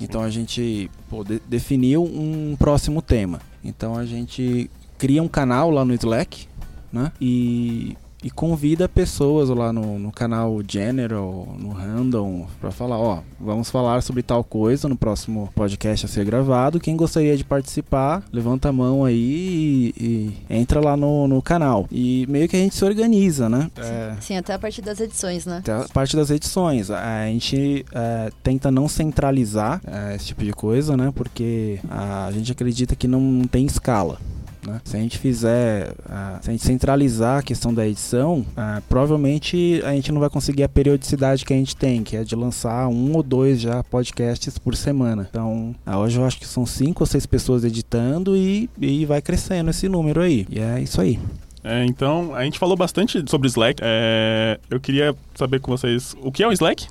Então a gente pô, de, definiu um próximo tema. Então a gente cria um canal lá no Slack, né? E e convida pessoas lá no, no canal General, no Random, para falar, ó, vamos falar sobre tal coisa no próximo podcast a ser gravado. Quem gostaria de participar, levanta a mão aí e, e entra lá no, no canal. E meio que a gente se organiza, né? Sim, é... sim até a parte das edições, né? Até a parte das edições. A gente é, tenta não centralizar é, esse tipo de coisa, né? Porque a gente acredita que não tem escala. Né? Se a gente fizer, uh, se a gente centralizar a questão da edição, uh, provavelmente a gente não vai conseguir a periodicidade que a gente tem, que é de lançar um ou dois já podcasts por semana. Então, uh, hoje eu acho que são cinco ou seis pessoas editando e, e vai crescendo esse número aí. E é isso aí. É, então, a gente falou bastante sobre Slack. É, eu queria saber com vocês o que é o Slack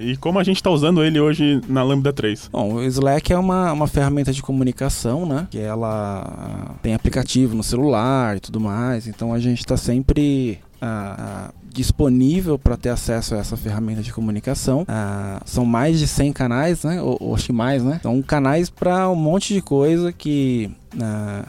e como a gente está usando ele hoje na Lambda 3. Bom, o Slack é uma, uma ferramenta de comunicação, né? Que ela tem aplicativo no celular e tudo mais. Então a gente está sempre uh, disponível para ter acesso a essa ferramenta de comunicação. Uh, são mais de 100 canais, né? Ou, ou acho que mais, né? São canais para um monte de coisa que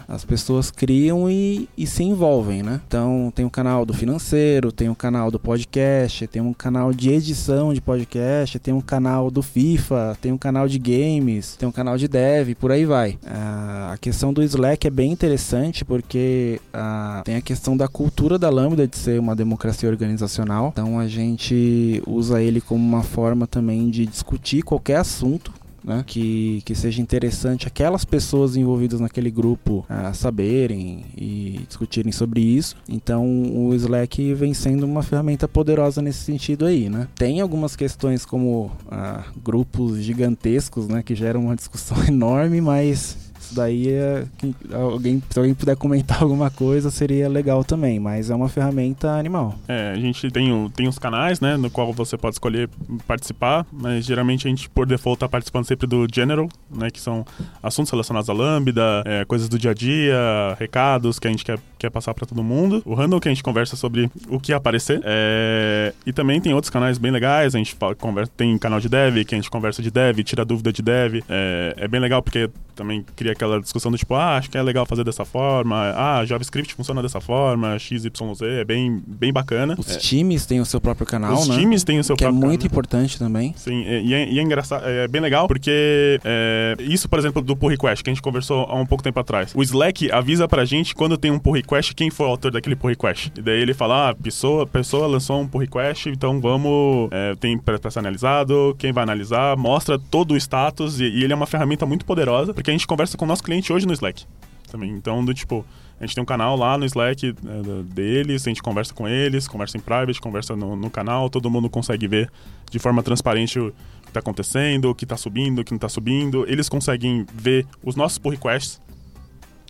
as pessoas criam e, e, se envolvem, né? Então tem o canal do financeiro, tem o canal do podcast, tem um canal de edição de podcast, tem um canal do FIFA, tem um canal de games, tem um canal de dev, por aí vai. Uh, a questão do Slack é bem interessante porque uh, tem a questão da cultura da Lambda de ser uma democracia organizacional. Então a gente usa ele como uma forma também de discutir qualquer assunto né? Que, que seja interessante aquelas pessoas envolvidas naquele grupo uh, saberem e discutirem sobre isso. Então o Slack vem sendo uma ferramenta poderosa nesse sentido aí, né? Tem algumas questões como uh, grupos gigantescos, né? Que geram uma discussão enorme, mas isso daí é. Alguém, se alguém puder comentar alguma coisa, seria legal também, mas é uma ferramenta animal. É, a gente tem, o, tem os canais, né, no qual você pode escolher participar, mas geralmente a gente, por default, tá participando sempre do General, né, que são assuntos relacionados à Lambda, é, coisas do dia a dia, recados que a gente quer, quer passar para todo mundo. O Handle que a gente conversa sobre o que aparecer. É, e também tem outros canais bem legais, a gente fala, conversa, tem canal de dev, que a gente conversa de dev, tira dúvida de dev. É, é bem legal porque também cria aquela discussão do tipo, ah, acho que é legal fazer dessa forma, ah, JavaScript funciona dessa forma, XYZ, é bem, bem bacana. Os é. times têm o seu próprio canal, Os né? times têm o seu que é próprio é muito canal. importante também. Sim, e é, e é engraçado, é bem legal porque é, isso, por exemplo, do pull request, que a gente conversou há um pouco tempo atrás. O Slack avisa pra gente quando tem um pull request quem foi o autor daquele pull request. E daí ele fala, ah, pessoa, pessoa lançou um pull request, então vamos, é, tem pra ser analisado, quem vai analisar, mostra todo o status e, e ele é uma ferramenta muito poderosa, porque a gente conversa com o nosso cliente hoje no Slack também. Então, do tipo, a gente tem um canal lá no Slack é, deles, a gente conversa com eles, conversa em private, conversa no, no, canal, todo mundo consegue ver de forma transparente o que está acontecendo, o que está subindo, o que não está subindo. Eles conseguem ver os nossos pull requests.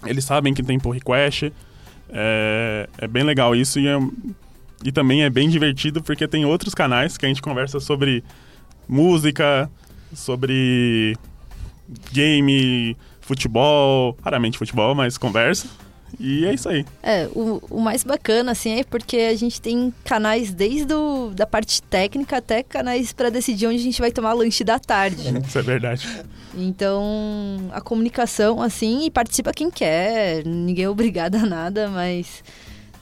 Eles sabem que tem pull request. É, é bem legal isso e, é, e também é bem divertido porque tem outros canais que a gente conversa sobre música, sobre game, futebol, raramente futebol, mas conversa. E é isso aí. É, o, o mais bacana, assim, é porque a gente tem canais desde o, da parte técnica até canais para decidir onde a gente vai tomar lanche da tarde. isso é verdade. Então, a comunicação, assim, e participa quem quer, ninguém é obrigado a nada, mas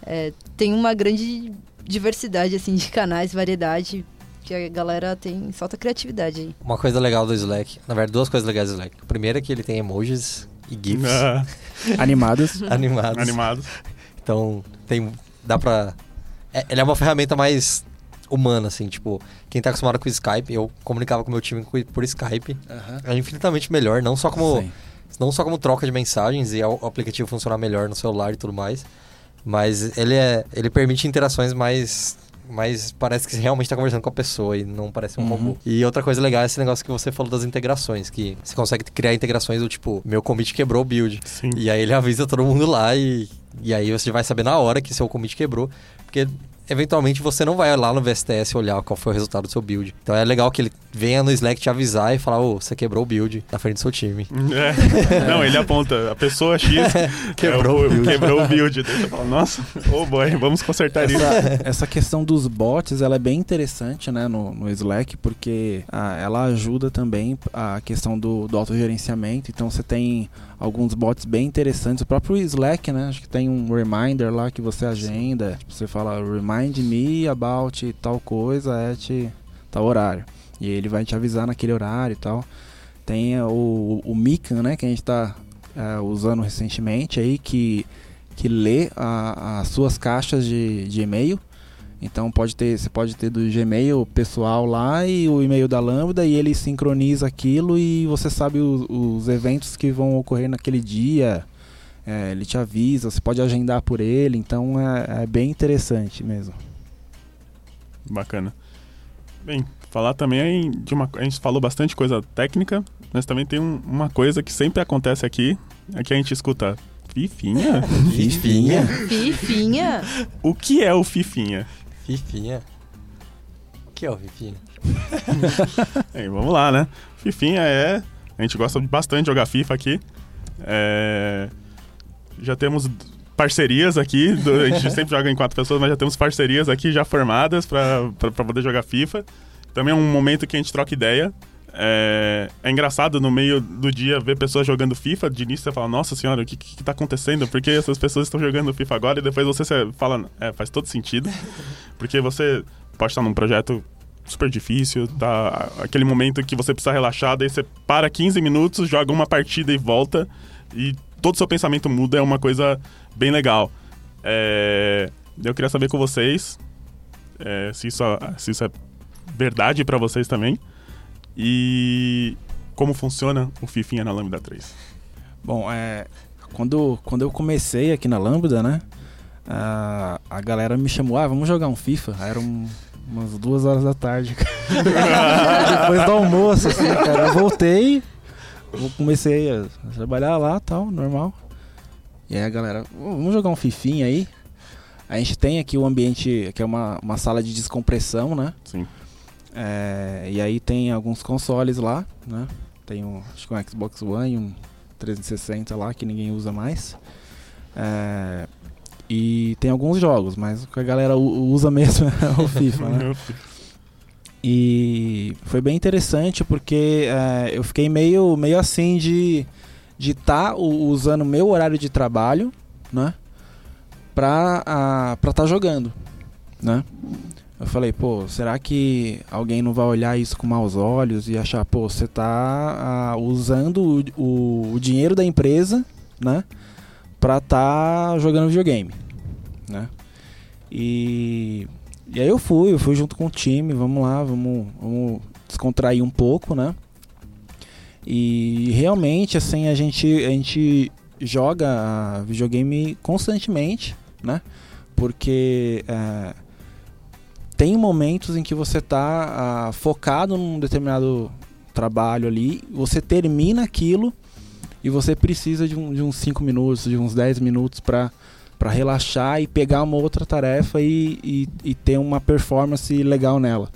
é, tem uma grande diversidade, assim, de canais, variedade, que a galera tem falta criatividade aí. Uma coisa legal do Slack, na verdade, duas coisas legais do Slack. A primeira é que ele tem emojis e GIFs Ah, Animados. animados. animados. Então, tem. dá pra. É, ele é uma ferramenta mais humana, assim, tipo, quem tá acostumado com o Skype, eu comunicava com o meu time por Skype. É infinitamente melhor, não só como. Sim. Não só como troca de mensagens e o aplicativo funcionar melhor no celular e tudo mais. Mas ele é. ele permite interações mais mas parece que você realmente está conversando com a pessoa e não parece um Uhum. robô. E outra coisa legal é esse negócio que você falou das integrações, que você consegue criar integrações do tipo, meu commit quebrou o build. Sim. E aí ele avisa todo mundo lá e, e aí você vai saber na hora que seu commit quebrou, porque eventualmente você não vai lá no VSTS olhar qual foi o resultado do seu build. Então é legal que ele venha no Slack te avisar e falar, ô, você quebrou o build na frente do seu time. É. Não, ele aponta. A pessoa X Quebrou é, o build. Quebrou o build. Daí você fala, nossa, oh boy, vamos consertar isso. Essa, essa questão dos bots, ela é bem interessante, né, no, no Slack, porque ah, ela ajuda também a questão do, do autogerenciamento. Então você tem alguns bots bem interessantes. O próprio Slack, né, acho que tem um reminder lá que você agenda. Tipo, você fala, remind me about tal coisa at tal horário. E ele vai te avisar naquele horário e tal. Tem eh, o, o Mikan, né, que a gente está usando recentemente aí, que que lê as suas caixas de, de e-mail. Então pode ter, você pode ter do Gmail pessoal lá e o e-mail da Lambda e ele sincroniza aquilo e você sabe o- os eventos que vão ocorrer naquele dia. É, ele te avisa, você pode agendar por ele, então é, é bem interessante mesmo. Bacana. Bem, falar também de uma. A gente falou bastante coisa técnica, mas também tem um- uma coisa que sempre acontece aqui. Aqui a gente escuta Fifinha? Fifinha. Fifinha? o que é o Fifinha? Fifinha. O que é o Fifinha? Bem, vamos lá, né? Fifinha é. A gente gosta bastante de jogar FIFA aqui. É, Já temos parcerias aqui. A gente sempre joga em quatro pessoas, mas já temos parcerias aqui já formadas para poder jogar FIFA. Também é um momento que a gente troca ideia. É, é engraçado no meio do dia ver pessoas jogando FIFA. De início você fala, nossa senhora, o que, que, que tá acontecendo? Por que essas pessoas estão jogando FIFA agora? E depois você fala, é, faz todo sentido. Porque você pode estar num projeto super difícil, tá? Aquele momento que você precisa relaxar, daí você para 15 minutos, joga uma partida e volta, e todo o seu pensamento muda, é uma coisa bem legal. É, Eu queria saber com vocês é, se, isso, se isso é verdade pra vocês também. E como funciona o Fifinha na Lambda 3. Bom, é, quando, quando eu comecei aqui na Lambda, né? A, a galera me chamou, ah, vamos jogar um FIFA. Era um, umas duas horas da tarde. Depois do almoço, assim, cara. Eu voltei, eu comecei a trabalhar lá tal, normal. E aí a galera, "Ô, vamos jogar um fifinha aí? A gente tem aqui o ambiente, que é uma, uma sala de descompressão, né? Sim. É, e aí tem alguns consoles lá, né? Tem um, acho que um Xbox One e um 360 lá que ninguém usa mais. É, e tem alguns jogos, mas o que a galera usa mesmo é o FIFA, né? E foi bem interessante porque é, eu fiquei meio, meio assim de de estar usando meu horário de trabalho, né? Pra estar tá jogando, né? Eu falei, pô, será que alguém não vai olhar isso com maus olhos e achar, pô, você tá usando o, o, o dinheiro da empresa, né? Pra tá jogando videogame, né? E, e aí eu fui, eu fui junto com o time, vamos lá, vamos, vamos descontrair um pouco, né? E realmente, assim, a gente, a gente joga ah, videogame constantemente, né? Porque é, tem momentos em que você está focado num determinado trabalho ali, você termina aquilo e você precisa de, um, de uns 5 minutos, de uns 10 minutos para para relaxar e pegar uma outra tarefa e, e, e ter uma performance legal nela.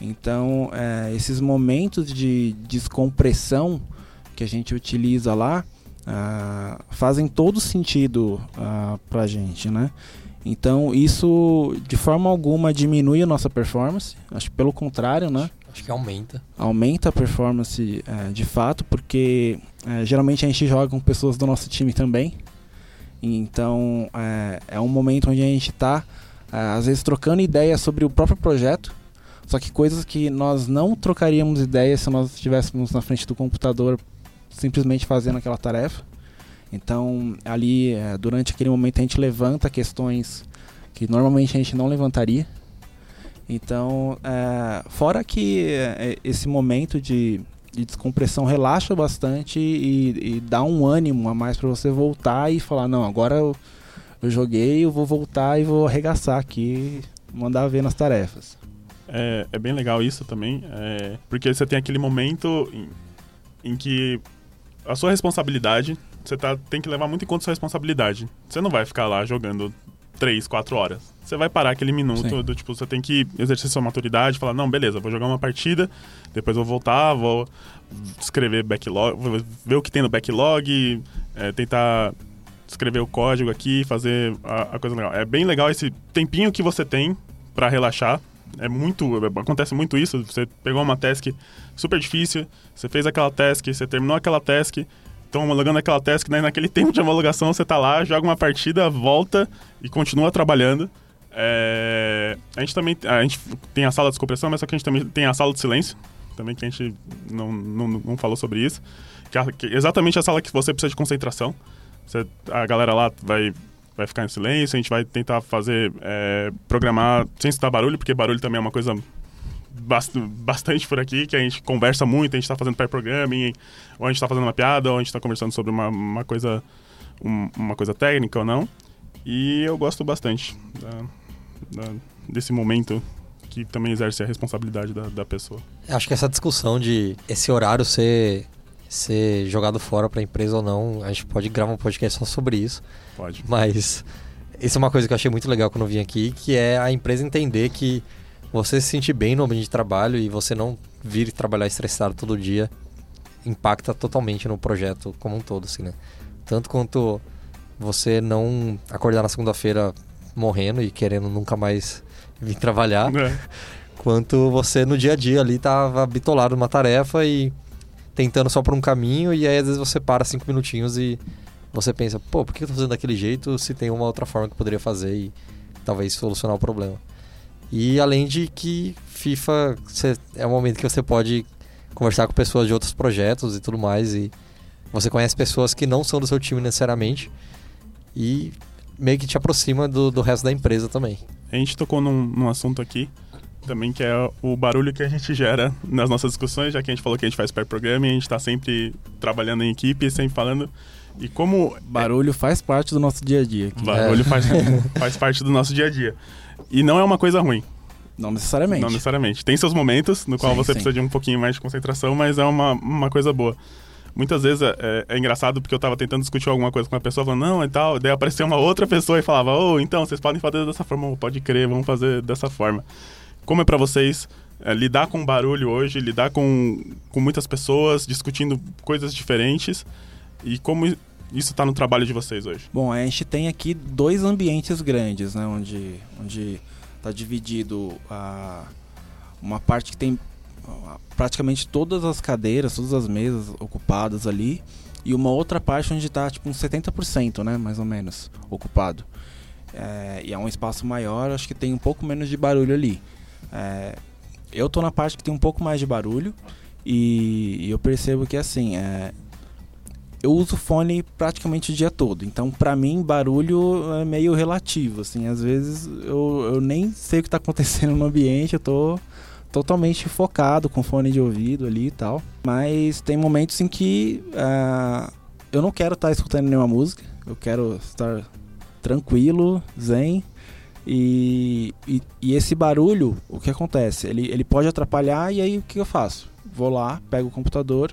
Então, é, esses momentos de descompressão que a gente utiliza lá ah, fazem todo sentido ah, para a gente, né? Então, isso de forma alguma diminui a nossa performance, acho que pelo contrário, né? Acho que aumenta. Aumenta a performance é, de fato, porque é, geralmente a gente joga com pessoas do nosso time também. Então, é, é um momento onde a gente está, às vezes, trocando ideias sobre o próprio projeto, só que coisas que nós não trocaríamos ideias se nós estivéssemos na frente do computador simplesmente fazendo aquela tarefa. Então, ali, é, durante aquele momento, a gente levanta questões que normalmente a gente não levantaria. Então, é, fora que é, esse momento de, de descompressão relaxa bastante e, e dá um ânimo a mais para você voltar e falar: não, agora eu, eu joguei, eu vou voltar e vou arregaçar aqui, mandar ver nas tarefas. É, é bem legal isso também, é, porque você tem aquele momento em, em que a sua responsabilidade, você tá, tem que levar muito em conta a sua responsabilidade. Você não vai ficar lá jogando 3, 4 horas. Você vai parar aquele minuto Sim. do tipo, você tem que exercer sua maturidade, falar, não, beleza, vou jogar uma partida, depois vou voltar, vou escrever backlog, vou ver o que tem no backlog, é, tentar escrever o código aqui, fazer a, a coisa legal. É bem legal esse tempinho que você tem para relaxar. É muito, acontece muito isso. Você pegou uma task super difícil, você fez aquela task, você terminou aquela task, estão homologando aquela task, né? naquele tempo de homologação você tá lá, joga uma partida, volta e continua trabalhando. É, a gente também a gente tem a sala de descompressão, mas só que a gente também tem a sala de silêncio, também que a gente não, não, não falou sobre isso. Que é, que é exatamente a sala que você precisa de concentração. Você, a galera lá vai, vai ficar em silêncio, a gente vai tentar fazer, é, programar sem citar barulho, porque barulho também é uma coisa bastante por aqui, que a gente conversa muito, a gente está fazendo pair-programming, ou a gente está fazendo uma piada, ou a gente está conversando sobre uma, uma coisa um, uma coisa técnica ou não. E eu gosto bastante da, da, desse momento que também exerce a responsabilidade da, da pessoa. Acho que essa discussão de esse horário ser, ser jogado fora para a empresa ou não, a gente pode gravar um podcast só sobre isso. Pode. Mas isso é uma coisa que eu achei muito legal quando eu vim aqui, que é a empresa entender que você se sentir bem no ambiente de trabalho e você não vir trabalhar estressado todo dia impacta totalmente no projeto como um todo, assim, né? Tanto quanto você não acordar na segunda-feira morrendo e querendo nunca mais vir trabalhar, É. quanto você no dia a dia ali tava bitolado numa tarefa e tentando só por um caminho e aí às vezes você para cinco minutinhos e você pensa, pô, por que eu tô fazendo daquele jeito se tem uma outra forma que eu poderia fazer e talvez solucionar o problema. E além de que FIFA cê- é um momento que você pode conversar com pessoas de outros projetos e tudo mais e você conhece pessoas que não são do seu time necessariamente e meio que te aproxima do, do resto da empresa também. A gente tocou num, num assunto aqui também, que é o barulho que a gente gera nas nossas discussões, já que a gente falou que a gente faz pair programming, a gente está sempre trabalhando em equipe, sempre falando. E como Barulho faz parte do nosso dia a dia. aqui. barulho É. faz, faz parte do nosso dia a dia. E não é uma coisa ruim, Não necessariamente. não necessariamente. Tem seus momentos no qual Sim, você sim. precisa de um pouquinho mais de concentração, mas é uma, uma coisa boa. Muitas vezes é, é- é engraçado porque eu tava tentando discutir alguma coisa com uma pessoa, falando, não, e tal, daí apareceu uma outra pessoa e falava, oh, então, vocês podem fazer dessa forma, pode crer, vamos fazer dessa forma. Como é pra vocês é, lidar com barulho hoje, lidar com, com muitas pessoas, discutindo coisas diferentes, e como isso tá no trabalho de vocês hoje? Bom, a gente tem aqui dois ambientes grandes, né? Onde onde está dividido a, uma parte que tem praticamente todas as cadeiras, todas as mesas ocupadas ali. E uma outra parte onde está tipo uns 70%, né? Mais ou menos, ocupado. É, e é um espaço maior, acho que tem um pouco menos de barulho ali. É, eu tô na parte que tem um pouco mais de barulho. E, e eu percebo que assim, é, eu uso fone praticamente o dia todo. Então, pra mim, barulho é meio relativo, assim. Às vezes eu, eu nem sei o que tá acontecendo no ambiente, eu tô totalmente focado com fone de ouvido ali e tal. Mas tem momentos em que ah, eu não quero estar escutando nenhuma música. Eu quero estar tranquilo, zen. E, e, e esse barulho, o que acontece? Ele, ele pode atrapalhar e aí o que eu faço? Vou lá, pego o computador,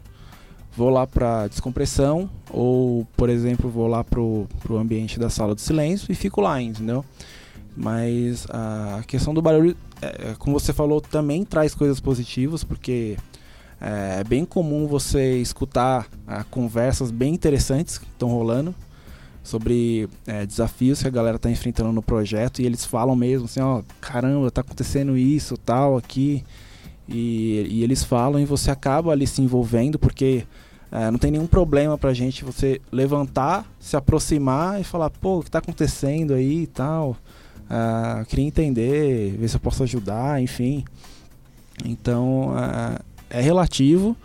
vou lá para descompressão ou, por exemplo, vou lá pro, pro ambiente da sala do silêncio e fico lá, entendeu? Mas a questão do barulho, é, como você falou, também traz coisas positivas, porque é bem comum você escutar ah, conversas bem interessantes que estão rolando sobre é, desafios que a galera tá enfrentando no projeto e eles falam mesmo assim, ó, caramba, tá acontecendo isso, tal, aqui. E, e eles falam e você acaba ali se envolvendo porque é, não tem nenhum problema pra gente você levantar, se aproximar e falar, pô, o que tá acontecendo aí e tal. Ah, queria entender, ver se eu posso ajudar, enfim. Então ah, é relativo,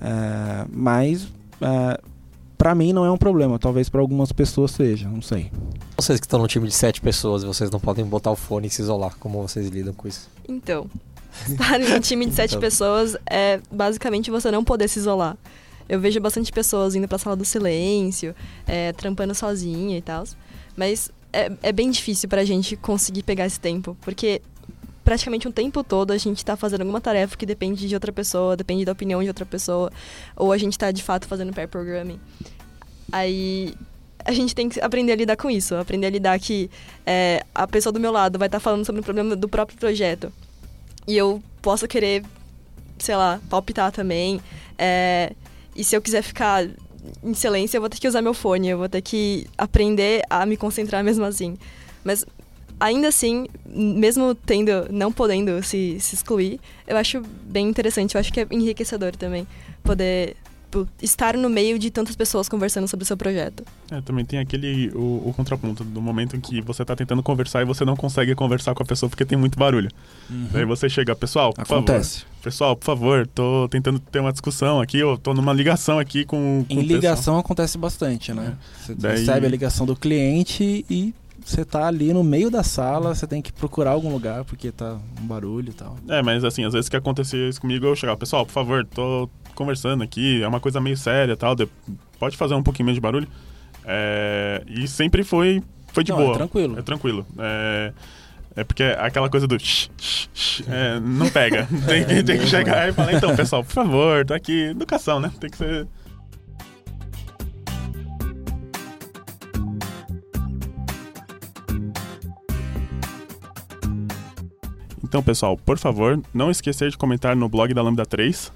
ah, mas pra mim não é um problema. Talvez pra algumas pessoas seja, não sei. Vocês que estão no time de sete pessoas e vocês não podem botar o fone e se isolar, como vocês lidam com isso? Então, estar em um time de sete Então. pessoas é basicamente você não poder se isolar. Eu vejo bastante pessoas indo pra sala do silêncio, é, trampando sozinha e tal. Mas é, é bem difícil pra gente conseguir pegar esse tempo, porque praticamente o tempo todo a gente tá fazendo alguma tarefa que depende de outra pessoa, depende da opinião de outra pessoa, ou a gente tá de fato fazendo pair programming. Aí a gente tem que aprender a lidar com isso, aprender a lidar que é, a pessoa do meu lado vai estar falando sobre o problema do próprio projeto. E eu posso querer, sei lá, palpitar também. é, e se eu quiser ficar em silêncio, eu vou ter que usar meu fone, eu vou ter que aprender a me concentrar mesmo assim. Mas ainda assim, mesmo tendo, não podendo se, se excluir, eu acho bem interessante, eu acho que é enriquecedor também poder tipo, estar no meio de tantas pessoas conversando sobre o seu projeto. É, também tem aquele o, o contraponto do momento em que você tá tentando conversar e você não consegue conversar com a pessoa porque tem muito barulho. Daí você chega, pessoal, por favor. Pessoal, por favor, tô tentando ter uma discussão aqui, eu tô numa ligação aqui com, com Em ligação acontece bastante, né? Você Daí- recebe a ligação do cliente e você tá ali no meio da sala, você tem que procurar algum lugar porque tá um barulho e tal. É, mas assim, às vezes que acontecia isso comigo, eu chegava, pessoal, por favor, tô conversando aqui, é uma coisa meio séria e tal, de- pode fazer um pouquinho menos de barulho. É, e sempre foi, foi de Não, boa. é tranquilo. É tranquilo. É, é porque aquela coisa do shh, shh, shh, é, não pega. Tem que, tem que chegar e falar, então, pessoal, por favor, tá aqui. Educação, né? Tem que ser. Então, pessoal, por favor, não esquecer de comentar no blog da Lambda 3.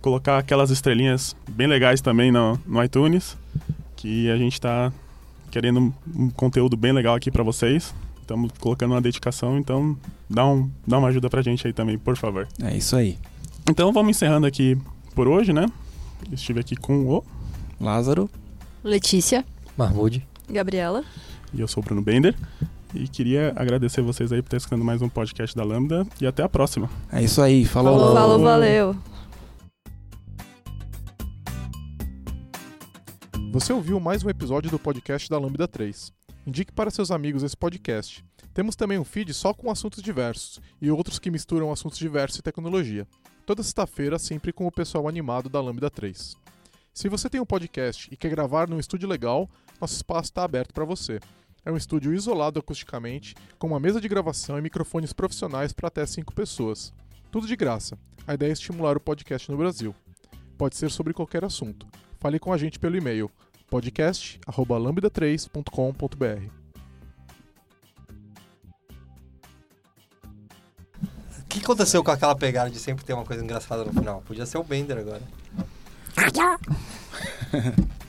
Colocar aquelas estrelinhas bem legais também no, no iTunes. Que a gente tá querendo um, conteúdo bem legal aqui pra vocês. Estamos colocando uma dedicação, então dá, um, dá uma ajuda pra gente aí também, por favor. É isso aí. Então vamos encerrando aqui por hoje, né? Estive aqui com o. Lázaro, Letícia. Mahmoud. Gabriela? E eu sou o Bruno Bender. E queria agradecer vocês aí por estar escutando mais um podcast da Lambda. E até a próxima. é isso aí. Falou. Falou, falou valeu. Você ouviu mais um episódio do podcast da Lambda 3. Indique para seus amigos esse podcast. Temos também um feed só com assuntos diversos e outros que misturam assuntos diversos e tecnologia. Toda sexta-feira, sempre com o pessoal animado da Lambda 3. Se você tem um podcast e quer gravar num estúdio legal, nosso espaço está aberto para você. É um estúdio isolado acusticamente, com uma mesa de gravação e microfones profissionais para até 5 pessoas. Tudo de graça. A ideia é estimular o podcast no Brasil. Pode ser sobre qualquer assunto. Fale com a gente pelo e-mail podcast@lambda3.com.br. O que aconteceu com aquela pegada de sempre ter uma coisa engraçada no final? Podia ser o Bender agora.